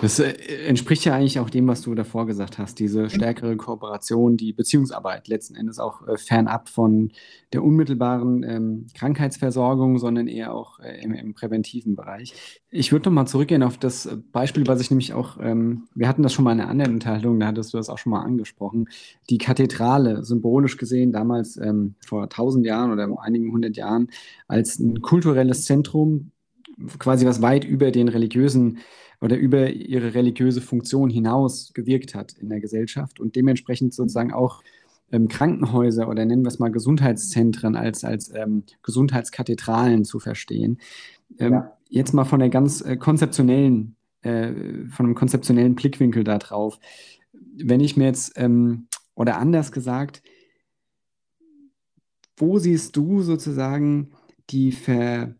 Das äh, entspricht ja eigentlich auch dem, was du davor gesagt hast, diese stärkere Kooperation, die Beziehungsarbeit letzten Endes auch äh, fernab von der unmittelbaren ähm, Krankheitsversorgung, sondern eher auch äh, im, im, präventiven Bereich. Ich würde nochmal zurückgehen auf das Beispiel, was ich nämlich auch, ähm, wir hatten das schon mal in einer anderen Unterhaltung, da hattest du das auch schon mal angesprochen, die Kathedrale, symbolisch gesehen, damals ähm, vor tausend Jahren oder einigen hundert Jahren, als ein kulturelles Zentrum, quasi was weit über den religiösen oder über ihre religiöse Funktion hinaus gewirkt hat in der Gesellschaft und dementsprechend sozusagen auch ähm, Krankenhäuser oder nennen wir es mal Gesundheitszentren als, als ähm, Gesundheitskathedralen zu verstehen. Ähm, ja. Jetzt mal von der ganz äh, konzeptionellen, äh, von einem konzeptionellen Blickwinkel da drauf. Wenn ich mir jetzt, ähm, oder anders gesagt, wo siehst du sozusagen die Ver,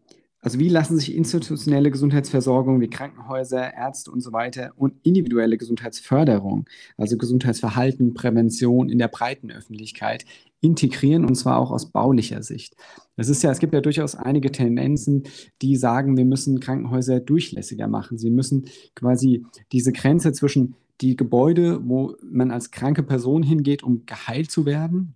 also wie lassen sich institutionelle Gesundheitsversorgung wie Krankenhäuser, Ärzte und so weiter und individuelle Gesundheitsförderung, also Gesundheitsverhalten, Prävention in der breiten Öffentlichkeit integrieren und zwar auch aus baulicher Sicht. Es ist ja, es gibt ja durchaus einige Tendenzen, die sagen, wir müssen Krankenhäuser durchlässiger machen. Sie müssen quasi diese Grenze zwischen die Gebäude, wo man als kranke Person hingeht, um geheilt zu werden,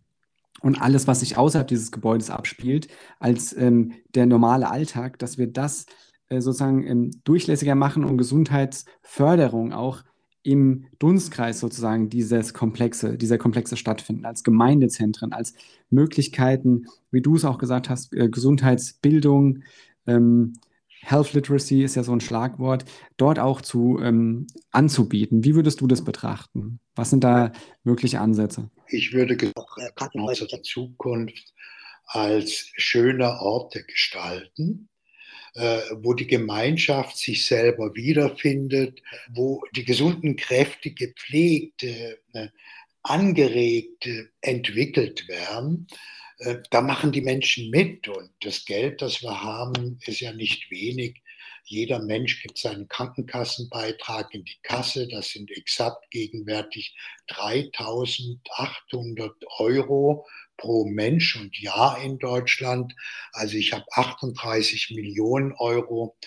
und alles, was sich außerhalb dieses Gebäudes abspielt, als ähm, der normale Alltag, dass wir das äh, sozusagen ähm, durchlässiger machen und Gesundheitsförderung auch im Dunstkreis sozusagen dieses Komplexe, dieser Komplexe stattfinden, als Gemeindezentren, als Möglichkeiten, wie du es auch gesagt hast, äh, Gesundheitsbildung, ähm, Health Literacy ist ja so ein Schlagwort, dort auch zu ähm, anzubieten. Wie würdest du das betrachten? Was sind da mögliche Ansätze? Ich würde auch Krankenhäuser der Zukunft als schöne Orte gestalten, äh, wo die Gemeinschaft sich selber wiederfindet, wo die gesunden Kräfte gepflegt, äh, angeregt, entwickelt werden. Äh, da machen die Menschen mit und das Geld, das wir haben, ist ja nicht wenig. Jeder Mensch gibt seinen Krankenkassenbeitrag in die Kasse. Das sind exakt gegenwärtig 3800 Euro pro Mensch und Jahr in Deutschland. Also ich habe 38 Millionen Euro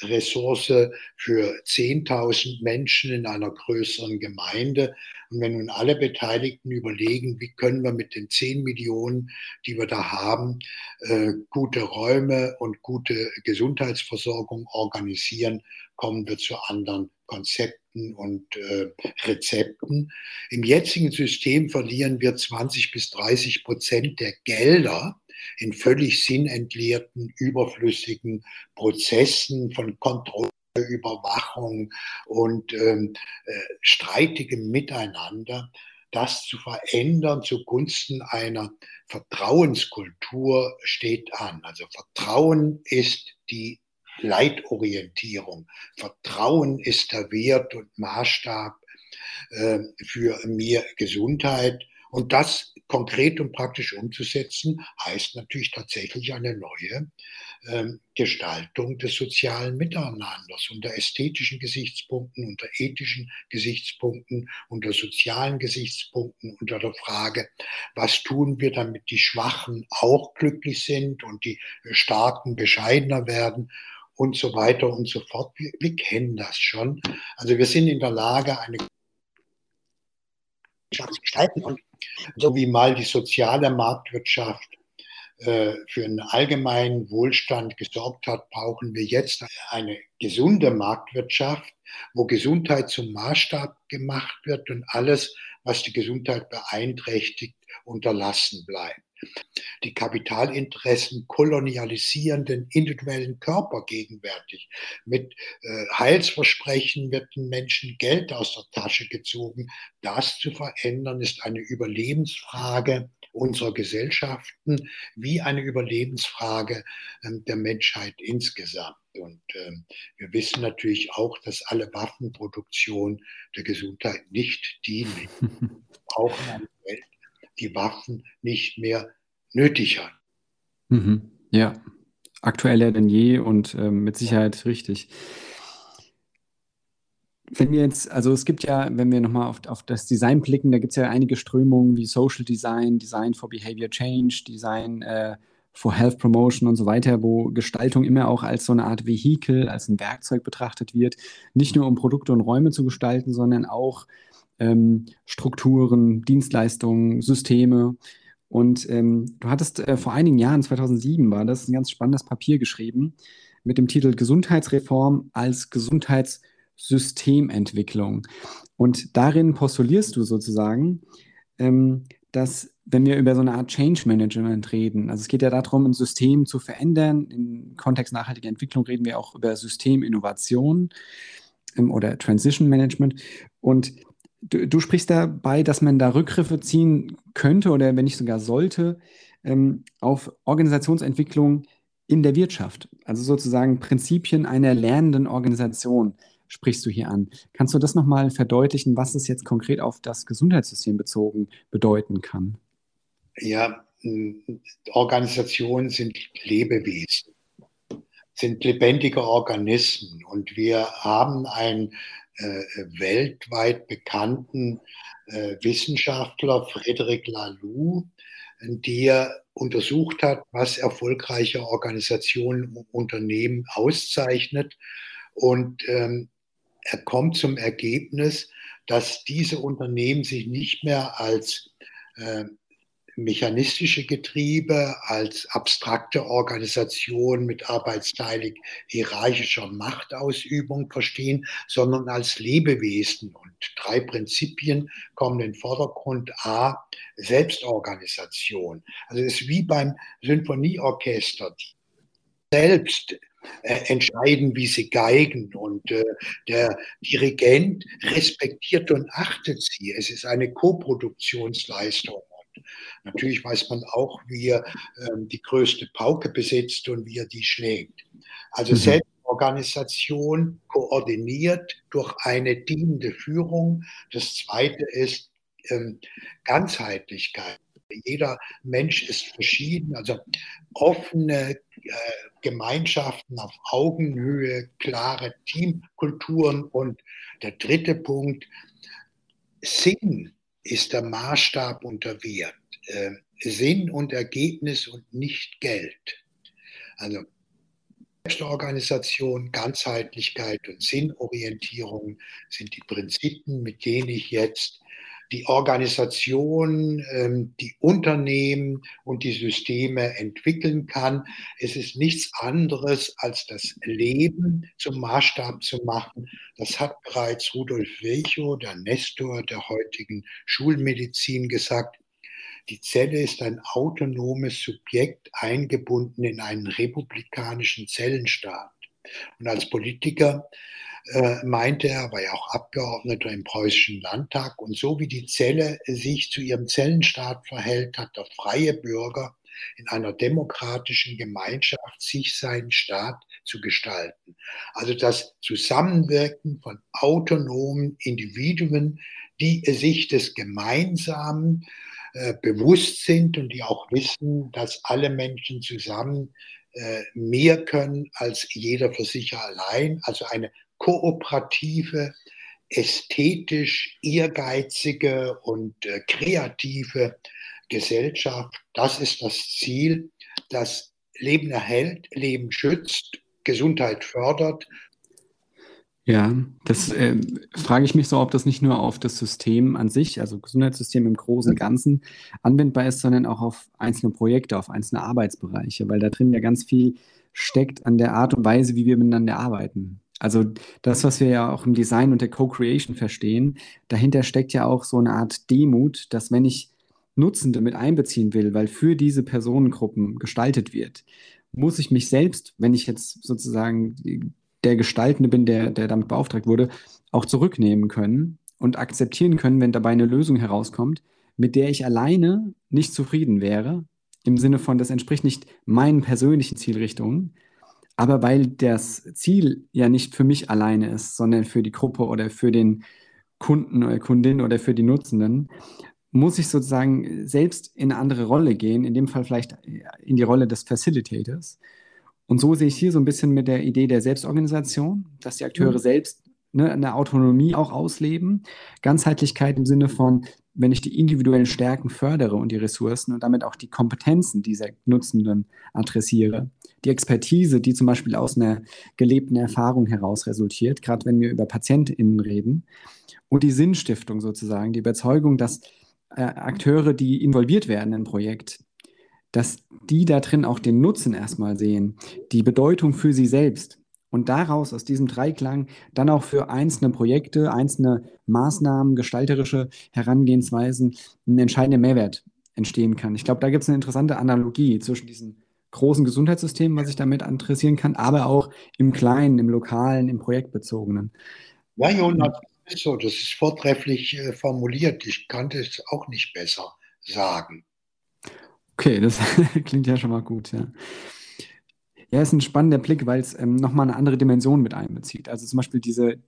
Gesundheitsversorgungsressource für 10.000 Menschen in einer größeren Gemeinde. Und wenn nun alle Beteiligten überlegen, wie können wir mit den 10 Millionen, die wir da haben, äh, gute Räume und gute Gesundheitsversorgung organisieren, kommen wir zu anderen Konzepten und äh, Rezepten. Im jetzigen System verlieren wir 20 bis 30 Prozent der Gelder in völlig sinnentleerten, überflüssigen Prozessen von Kontrolle. Überwachung und ähm, äh, streitigem Miteinander, das zu verändern zugunsten einer Vertrauenskultur steht an. Also Vertrauen ist die Leitorientierung. Vertrauen ist der Wert und Maßstab äh, für mehr Gesundheit. Und das konkret und praktisch umzusetzen, heißt natürlich tatsächlich eine neue ähm, Gestaltung des sozialen Miteinanders unter ästhetischen Gesichtspunkten, unter ethischen Gesichtspunkten, unter sozialen Gesichtspunkten, unter der Frage, was tun wir, damit die Schwachen auch glücklich sind und die Starken bescheidener werden und so weiter und so fort. Wir, wir kennen das schon. Also wir sind in der Lage, eine gestalten. Und so wie mal die soziale Marktwirtschaft äh, für einen allgemeinen Wohlstand gesorgt hat, brauchen wir jetzt eine gesunde Marktwirtschaft, wo Gesundheit zum Maßstab gemacht wird und alles, was die Gesundheit beeinträchtigt, unterlassen bleibt die Kapitalinteressen kolonialisieren den individuellen Körper gegenwärtig. Mit äh, Heilsversprechen wird den Menschen Geld aus der Tasche gezogen. Das zu verändern ist eine Überlebensfrage unserer Gesellschaften wie eine Überlebensfrage äh, der Menschheit insgesamt. Und äh, wir wissen natürlich auch, dass alle Waffenproduktion der Gesundheit nicht dienen. *laughs* Wir brauchen eine Welt, die Waffen nicht mehr nötig hat. Mhm. Ja, aktueller denn je und äh, mit Sicherheit richtig. Wenn wir jetzt, also es gibt ja, wenn wir nochmal auf, auf das Design blicken, da gibt es ja einige Strömungen wie Social Design, Design for Behavior Change, Design äh, for Health Promotion und so weiter, wo Gestaltung immer auch als so eine Art Vehikel, als ein Werkzeug betrachtet wird, nicht nur um Produkte und Räume zu gestalten, sondern auch ähm, Strukturen, Dienstleistungen, Systeme. Und ähm, du hattest äh, vor einigen Jahren, 2007 war das, ein ganz spannendes Papier geschrieben mit dem Titel Gesundheitsreform als Gesundheitssystementwicklung. Und darin postulierst du sozusagen, ähm, dass wenn wir über so eine Art Change Management reden, also es geht ja darum, ein System zu verändern. Im Kontext nachhaltiger Entwicklung reden wir auch über Systeminnovation ähm, oder Transition Management. Und du, du, sprichst dabei, dass man da Rückgriffe ziehen könnte oder wenn nicht sogar sollte ähm, auf Organisationsentwicklung in der Wirtschaft. Also sozusagen Prinzipien einer lernenden Organisation sprichst du hier an. Kannst du das nochmal verdeutlichen, was es jetzt konkret auf das Gesundheitssystem bezogen bedeuten kann? Ja, Organisationen sind Lebewesen, sind lebendige Organismen und wir haben ein weltweit bekannten äh, Wissenschaftler Frederic Laloux, der untersucht hat, was erfolgreiche Organisationen und Unternehmen auszeichnet. Und ähm, er kommt zum Ergebnis, dass diese Unternehmen sich nicht mehr als äh, mechanistische Getriebe, als abstrakte Organisation mit arbeitsteilig hierarchischer Machtausübung verstehen, sondern als Lebewesen. Und drei Prinzipien kommen in den Vordergrund. A, Selbstorganisation. Also es ist wie beim Symphonieorchester. Die selbst äh, entscheiden, wie sie geigen. Und äh, der Dirigent respektiert und achtet sie. Es ist eine Koproduktionsleistung. Natürlich weiß man auch, wie er ähm, die größte Pauke besitzt und wie er die schlägt. Also mhm. Selbstorganisation koordiniert durch eine dienende Führung. Das zweite ist ähm, Ganzheitlichkeit. Jeder Mensch ist verschieden, also offene äh, Gemeinschaften auf Augenhöhe, klare Teamkulturen und der dritte Punkt, Sinn ist der Maßstab unter Wert. Äh, Sinn und Ergebnis und nicht Geld. Also Selbstorganisation, Ganzheitlichkeit und Sinnorientierung sind die Prinzipien, mit denen ich jetzt die Organisation, ähm, die Unternehmen und die Systeme entwickeln kann. Es ist nichts anderes, als das Leben zum Maßstab zu machen. Das hat bereits Rudolf Virchow, der Nestor der heutigen Schulmedizin, gesagt. Die Zelle ist ein autonomes Subjekt eingebunden in einen republikanischen Zellenstaat. Und als Politiker äh, meinte er, war ja auch Abgeordneter im preußischen Landtag. Und so wie die Zelle sich zu ihrem Zellenstaat verhält, hat der freie Bürger in einer demokratischen Gemeinschaft sich seinen Staat zu gestalten. Also das Zusammenwirken von autonomen Individuen, die sich des Gemeinsamen äh, bewusst sind und die auch wissen, dass alle Menschen zusammen äh, mehr können als jeder für sich allein. Also eine kooperative, ästhetisch ehrgeizige und äh, kreative Gesellschaft. Das ist das Ziel, das Leben erhält, Leben schützt, Gesundheit fördert ja, das äh, frage ich mich so, ob das nicht nur auf das System an sich, also Gesundheitssystem im großen Ganzen, anwendbar ist, sondern auch auf einzelne Projekte, auf einzelne Arbeitsbereiche, weil da drin ja ganz viel steckt an der Art und Weise, wie wir miteinander arbeiten. Also das, was wir ja auch im Design und der Co-Creation verstehen, dahinter steckt ja auch so eine Art Demut, dass wenn ich Nutzende mit einbeziehen will, weil für diese Personengruppen gestaltet wird, muss ich mich selbst, wenn ich jetzt sozusagen der Gestaltende bin, der, der damit beauftragt wurde, auch zurücknehmen können und akzeptieren können, wenn dabei eine Lösung herauskommt, mit der ich alleine nicht zufrieden wäre, im Sinne von, das entspricht nicht meinen persönlichen Zielrichtungen, aber weil das Ziel ja nicht für mich alleine ist, sondern für die Gruppe oder für den Kunden oder Kundin oder für die Nutzenden, muss ich sozusagen selbst in eine andere Rolle gehen, in dem Fall vielleicht in die Rolle des Facilitators und so sehe ich hier so ein bisschen mit der Idee der Selbstorganisation, dass die Akteure mhm. selbst ne, eine Autonomie auch ausleben. Ganzheitlichkeit im Sinne von, wenn ich die individuellen Stärken fördere und die Ressourcen und damit auch die Kompetenzen dieser Nutzenden adressiere. Die Expertise, die zum Beispiel aus einer gelebten Erfahrung heraus resultiert, gerade wenn wir über PatientInnen reden. Und die Sinnstiftung sozusagen, die Überzeugung, dass äh, Akteure, die involviert werden ein Projekt, dass die da drin auch den Nutzen erstmal sehen, die Bedeutung für sie selbst und daraus aus diesem Dreiklang dann auch für einzelne Projekte, einzelne Maßnahmen, gestalterische Herangehensweisen ein entscheidender Mehrwert entstehen kann. Ich glaube, da gibt es eine interessante Analogie zwischen diesen großen Gesundheitssystemen, was ich damit interessieren kann, aber auch im Kleinen, im Lokalen, im Projektbezogenen. Ja, Jonas, das ist so, das ist vortrefflich äh, formuliert. Ich kannte es auch nicht besser sagen. Okay, das *laughs* klingt ja schon mal gut, ja. Ja, ist ein spannender Blick, weil es ähm, nochmal eine andere Dimension mit einbezieht. Also zum Beispiel diese,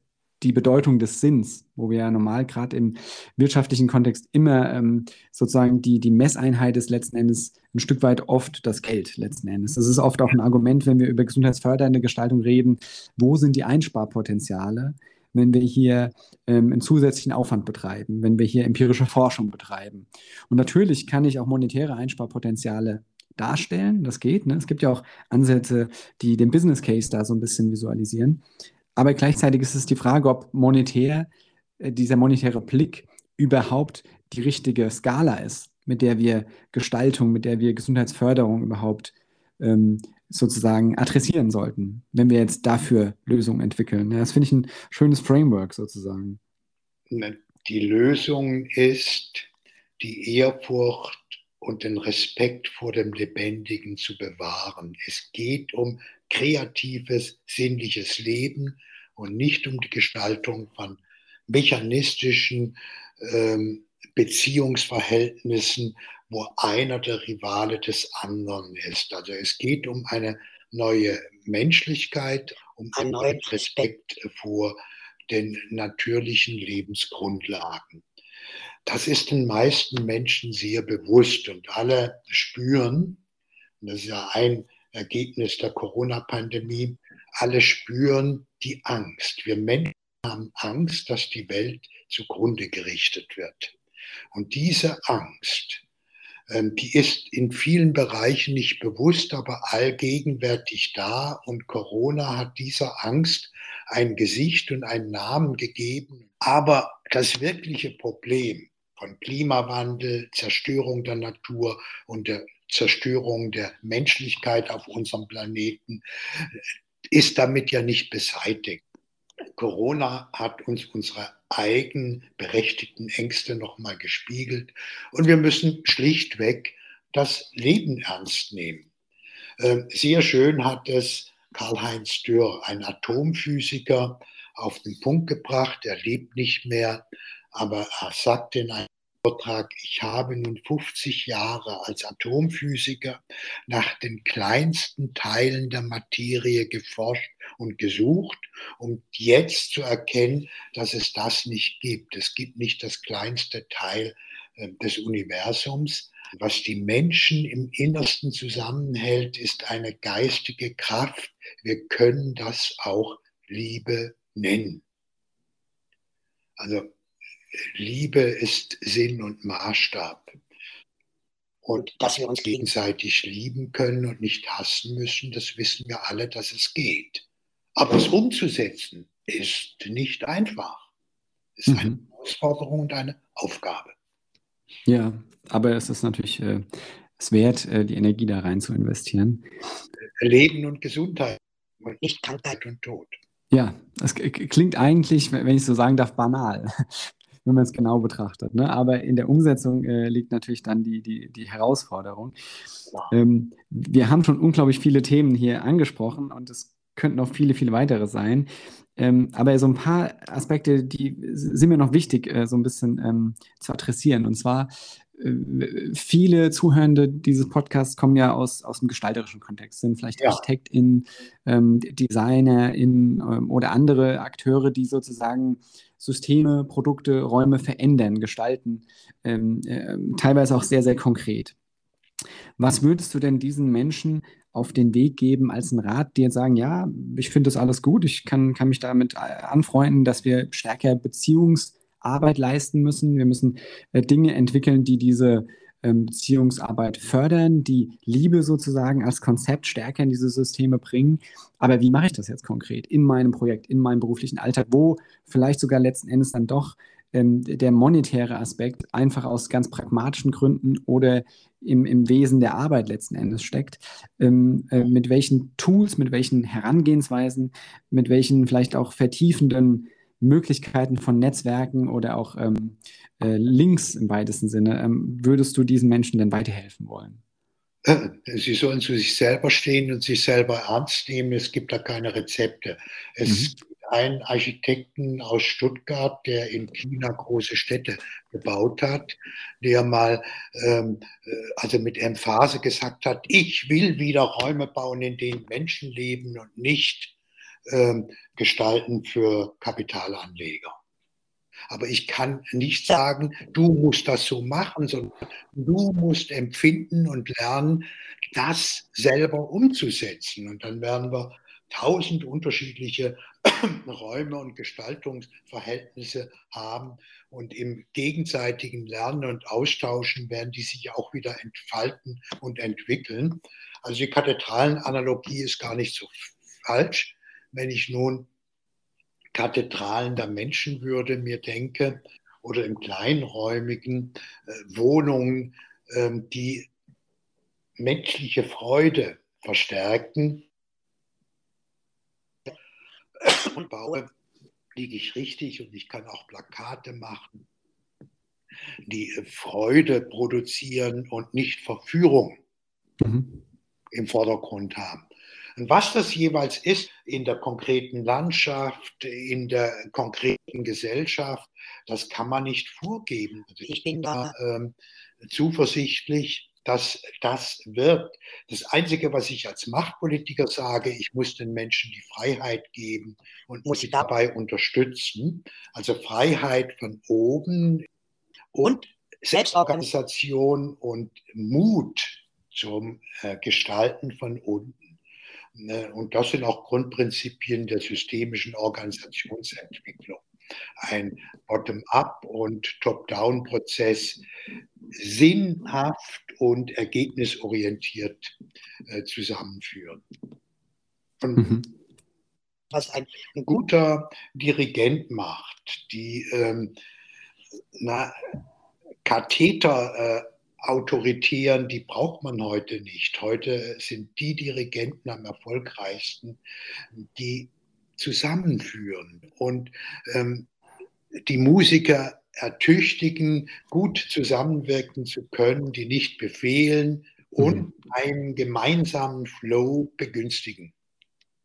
die Bedeutung des Sinns, wo wir ja normal gerade im wirtschaftlichen Kontext immer ähm, sozusagen die, die Messeinheit ist letzten Endes ein Stück weit oft das Geld letzten Endes. Das ist oft auch ein Argument, wenn wir über gesundheitsfördernde Gestaltung reden. Wo sind die Einsparpotenziale? wenn wir hier ähm, einen zusätzlichen Aufwand betreiben, wenn wir hier empirische Forschung betreiben. Und natürlich kann ich auch monetäre Einsparpotenziale darstellen, das geht. Ne? Es gibt ja auch Ansätze, die den Business Case da so ein bisschen visualisieren. Aber gleichzeitig ist es die Frage, ob monetär, äh, dieser monetäre Blick überhaupt die richtige Skala ist. mit der wir Gestaltung, mit der wir Gesundheitsförderung überhaupt ähm, sozusagen adressieren sollten, wenn wir jetzt dafür Lösungen entwickeln. Ja, das finde ich ein schönes Framework sozusagen. Die Lösung ist, die Ehrfurcht und den Respekt vor dem Lebendigen zu bewahren. Es geht um kreatives, sinnliches Leben und nicht um die Gestaltung von mechanistischen ähm, Beziehungsverhältnissen, wo einer der Rivale des anderen ist. Also es geht um eine neue Menschlichkeit, um einen neuen Respekt vor den natürlichen Lebensgrundlagen. Das ist den meisten Menschen sehr bewusst und alle spüren, und das ist ja ein Ergebnis der Corona-Pandemie, alle spüren die Angst. Wir Menschen haben Angst, dass die Welt zugrunde gerichtet wird. Und diese Angst, ähm, die ist in vielen Bereichen nicht bewusst, aber allgegenwärtig da. Und Corona hat dieser Angst ein Gesicht und einen Namen gegeben. Aber das wirkliche Problem von Klimawandel, Zerstörung der Natur und der Zerstörung der Menschlichkeit auf unserem Planeten ist damit ja nicht beseitigt. Corona hat uns unsere eigen berechtigten Ängste nochmal gespiegelt und wir müssen schlichtweg das Leben ernst nehmen. Ähm, sehr schön hat es Karl-Heinz Dürr, ein Atomphysiker, auf den Punkt gebracht. Er lebt nicht mehr, aber er sagte in einem Vortrag, ich habe nun 50 Jahre als Atomphysiker nach den kleinsten Teilen der Materie geforscht und gesucht, um jetzt zu erkennen, dass es das nicht gibt. Es gibt nicht das kleinste Teil äh, des Universums. Was die Menschen im Innersten zusammenhält, ist eine geistige Kraft. Wir können das auch Liebe nennen. Also Liebe ist Sinn und Maßstab. Und dass wir uns gegenseitig lieben können und nicht hassen müssen, das wissen wir alle, dass es geht. Aber es umzusetzen ist nicht einfach. Es ist eine mhm. Herausforderung und eine Aufgabe. Ja, aber es ist natürlich äh, es wert, äh, die Energie da rein zu investieren. Leben und Gesundheit und nicht Krankheit und Tod. Ja, das klingt eigentlich, wenn ich so sagen darf, banal wenn man es genau betrachtet. Ne? Aber in der Umsetzung äh, liegt natürlich dann die, die, die Herausforderung. Wow. Ähm, wir haben schon unglaublich viele Themen hier angesprochen und es könnten noch viele, viele weitere sein. Ähm, aber so ein paar Aspekte, die sind mir noch wichtig, äh, so ein bisschen ähm, zu adressieren. Und zwar, viele Zuhörende dieses Podcasts kommen ja aus, aus dem gestalterischen Kontext, sind vielleicht ja. ArchitektInnen, ähm, DesignerInnen ähm, oder andere Akteure, die sozusagen Systeme, Produkte, Räume verändern, gestalten, ähm, äh, teilweise auch sehr, sehr konkret. Was würdest du denn diesen Menschen auf den Weg geben als einen Rat, die jetzt sagen, ja, ich finde das alles gut, ich kann, kann mich damit äh, anfreunden, dass wir stärker Beziehungsarbeit leisten müssen. Wir müssen äh, Dinge entwickeln, die diese ähm, Beziehungsarbeit fördern, die Liebe sozusagen als Konzept stärker in diese Systeme bringen. Aber wie mache ich das jetzt konkret in meinem Projekt, in meinem beruflichen Alltag, wo vielleicht sogar letzten Endes dann doch ähm, der monetäre Aspekt einfach aus ganz pragmatischen Gründen oder im, im Wesen der Arbeit letzten Endes steckt. Ähm, äh, mit welchen Tools, mit welchen Herangehensweisen, mit welchen vielleicht auch vertiefenden Möglichkeiten von Netzwerken oder auch ähm, äh, Links im weitesten Sinne, ähm, würdest du diesen Menschen denn weiterhelfen wollen? Äh, sie sollen zu sich selber stehen und sich selber ernst nehmen. Es gibt da keine Rezepte. Es mhm. gibt einen Architekten aus Stuttgart, der in China große Städte gebaut hat, der mal ähm, äh, also mit Emphase gesagt hat, ich will wieder Räume bauen, in denen Menschen leben und nicht gestalten für Kapitalanleger. Aber ich kann nicht sagen, du musst das so machen, sondern du musst empfinden und lernen, das selber umzusetzen. Und dann werden wir tausend unterschiedliche *clears throat* Räume und Gestaltungsverhältnisse haben. Und im gegenseitigen Lernen und Austauschen werden die sich auch wieder entfalten und entwickeln. Also die Kathedralenanalogie ist gar nicht so falsch. Wenn ich nun Kathedralen der Menschenwürde mir denke oder im kleinräumigen äh, Wohnungen ähm, die menschliche Freude verstärken. Und baue, liege ich richtig und ich kann auch Plakate machen, die Freude produzieren und nicht Verführung mhm. im Vordergrund haben. Und was das jeweils ist in der konkreten Landschaft, in der konkreten Gesellschaft, das kann man nicht vorgeben. Also ich bin da ähm, zuversichtlich, dass das wird. Das Einzige, was ich als Machtpolitiker sage, ich muss den Menschen die Freiheit geben und muss sie dabei unterstützen. Also Freiheit von oben und Selbstorganisation und Mut zum äh, Gestalten von unten. Ne, und das sind auch Grundprinzipien der systemischen Organisationsentwicklung. Ein Bottom-up und Top-down-Prozess sinnhaft und ergebnisorientiert äh, zusammenführen. Und mhm. was ein, ein, guter Dirigent macht, die ähm, na, Katheter äh, autoritären, die braucht man heute nicht. Heute sind die Dirigenten am erfolgreichsten, die zusammenführen und ähm, die Musiker ertüchtigen, gut zusammenwirken zu können, die nicht befehlen und mhm. einen gemeinsamen Flow begünstigen.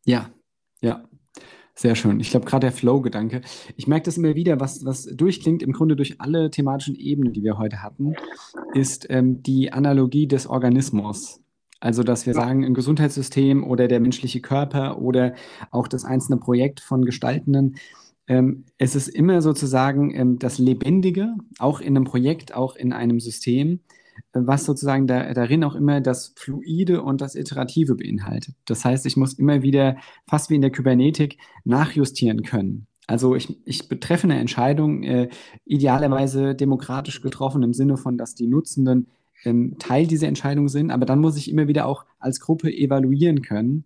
Ja, ja. Sehr schön. Ich glaube, gerade der Flow-Gedanke. Ich merke das immer wieder, was, was durchklingt, im Grunde durch alle thematischen Ebenen, die wir heute hatten, ist ähm, die Analogie des Organismus. Also, dass wir sagen, ein Gesundheitssystem oder der menschliche Körper oder auch das einzelne Projekt von Gestaltenden, ähm, es ist immer sozusagen ähm, das Lebendige, auch in einem Projekt, auch in einem System, was sozusagen da, darin auch immer das Fluide und das Iterative beinhaltet. Das heißt, ich muss immer wieder, fast wie in der Kybernetik, nachjustieren können. Also ich, ich betreffe eine Entscheidung äh, idealerweise demokratisch getroffen im Sinne von, dass die Nutzenden ähm, Teil dieser Entscheidung sind, aber dann muss ich immer wieder auch als Gruppe evaluieren können,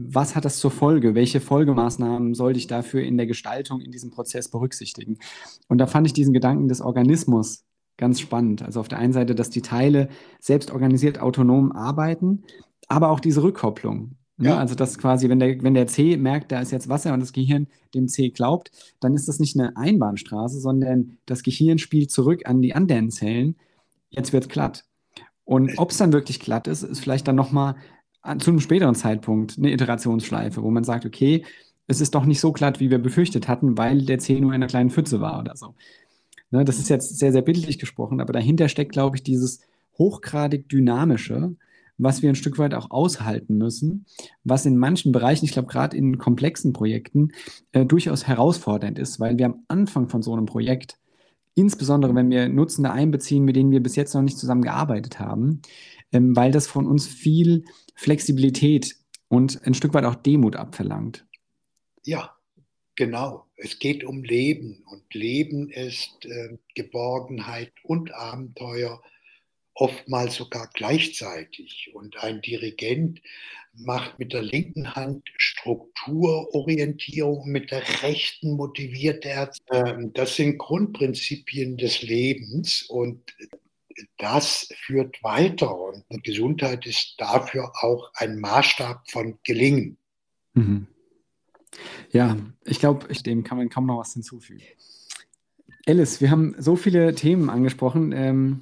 was hat das zur Folge? Welche Folgemaßnahmen sollte ich dafür in der Gestaltung in diesem Prozess berücksichtigen? Und da fand ich diesen Gedanken des Organismus ganz spannend. Also auf der einen Seite, dass die Teile selbst organisiert autonom arbeiten, aber auch diese Rückkopplung. Ne? Ja. Also dass quasi, wenn der, wenn der C merkt, da ist jetzt Wasser und das Gehirn dem C glaubt, dann ist das nicht eine Einbahnstraße, sondern das Gehirn spielt zurück an die anderen Zellen. Jetzt wird es glatt. Und ob es dann wirklich glatt ist, ist vielleicht dann nochmal zu einem späteren Zeitpunkt eine Iterationsschleife, wo man sagt, okay, es ist doch nicht so glatt, wie wir befürchtet hatten, weil der C nur in einer kleinen Pfütze war oder so. Ne, das ist jetzt sehr, sehr bildlich gesprochen, aber dahinter steckt, glaube ich, dieses hochgradig dynamische, was wir ein Stück weit auch aushalten müssen, was in manchen Bereichen, ich glaube gerade in komplexen Projekten, äh, durchaus herausfordernd ist, weil wir am Anfang von so einem Projekt, insbesondere wenn wir Nutzende einbeziehen, mit denen wir bis jetzt noch nicht zusammengearbeitet haben, ähm, weil das von uns viel Flexibilität und ein Stück weit auch Demut abverlangt. Ja, Genau, es geht um Leben und Leben ist äh, Geborgenheit und Abenteuer, oftmals sogar gleichzeitig. Und ein Dirigent macht mit der linken Hand Strukturorientierung, mit der rechten motiviert er. Äh, das sind Grundprinzipien des Lebens und das führt weiter. Und Gesundheit ist dafür auch ein Maßstab von Gelingen. Mhm. Ja, ich glaube, dem kann man kaum noch was hinzufügen. Alice, wir haben so viele Themen angesprochen. Ähm,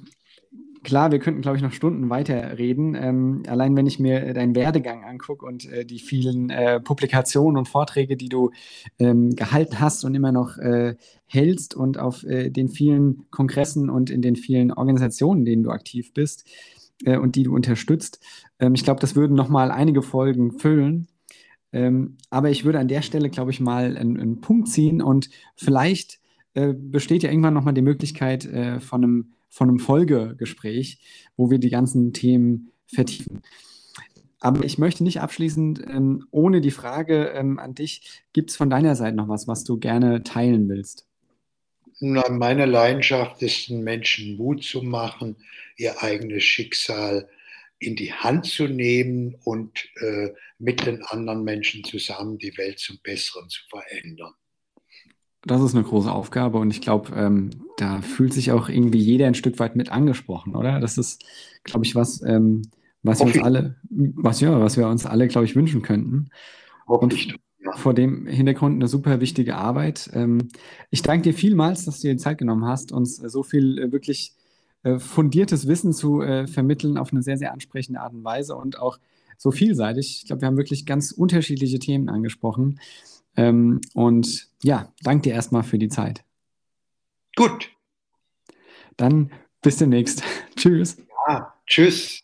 klar, wir könnten, glaube ich, noch Stunden weiterreden. Ähm, allein wenn ich mir deinen Werdegang angucke und äh, die vielen äh, Publikationen und Vorträge, die du ähm, gehalten hast und immer noch äh, hältst und auf äh, den vielen Kongressen und in den vielen Organisationen, in denen du aktiv bist äh, und die du unterstützt. Ähm, ich glaube, das würden noch mal einige Folgen füllen. Ähm, aber ich würde an der Stelle, glaube ich, mal einen, einen, Punkt ziehen und vielleicht äh, besteht ja irgendwann nochmal die Möglichkeit äh, von, einem, von einem Folgegespräch, wo wir die ganzen Themen vertiefen. Aber ich möchte nicht abschließend ähm, ohne die Frage ähm, an dich, gibt es von deiner Seite noch was, was du gerne teilen willst? Na, meine Leidenschaft ist, den Menschen Mut zu machen, ihr eigenes Schicksal in die Hand zu nehmen und äh, mit den anderen Menschen zusammen die Welt zum Besseren zu verändern. Das ist eine große Aufgabe und ich glaube, ähm, da fühlt sich auch irgendwie jeder ein Stück weit mit angesprochen, oder? Das ist, glaube ich, was, ähm, was wir uns alle, was ja, was wir uns alle, glaube ich, wünschen könnten. Und vor dem Hintergrund eine super wichtige Arbeit. Ähm, ich danke dir vielmals, dass du dir die Zeit genommen hast, uns so viel äh, wirklich äh, fundiertes Wissen zu äh, vermitteln auf eine sehr, sehr ansprechende Art und Weise und auch so vielseitig. Ich glaube, wir haben wirklich ganz unterschiedliche Themen angesprochen. Ähm, und ja, danke dir erstmal für die Zeit. Gut. Dann bis demnächst. *laughs* tschüss. Ja, tschüss.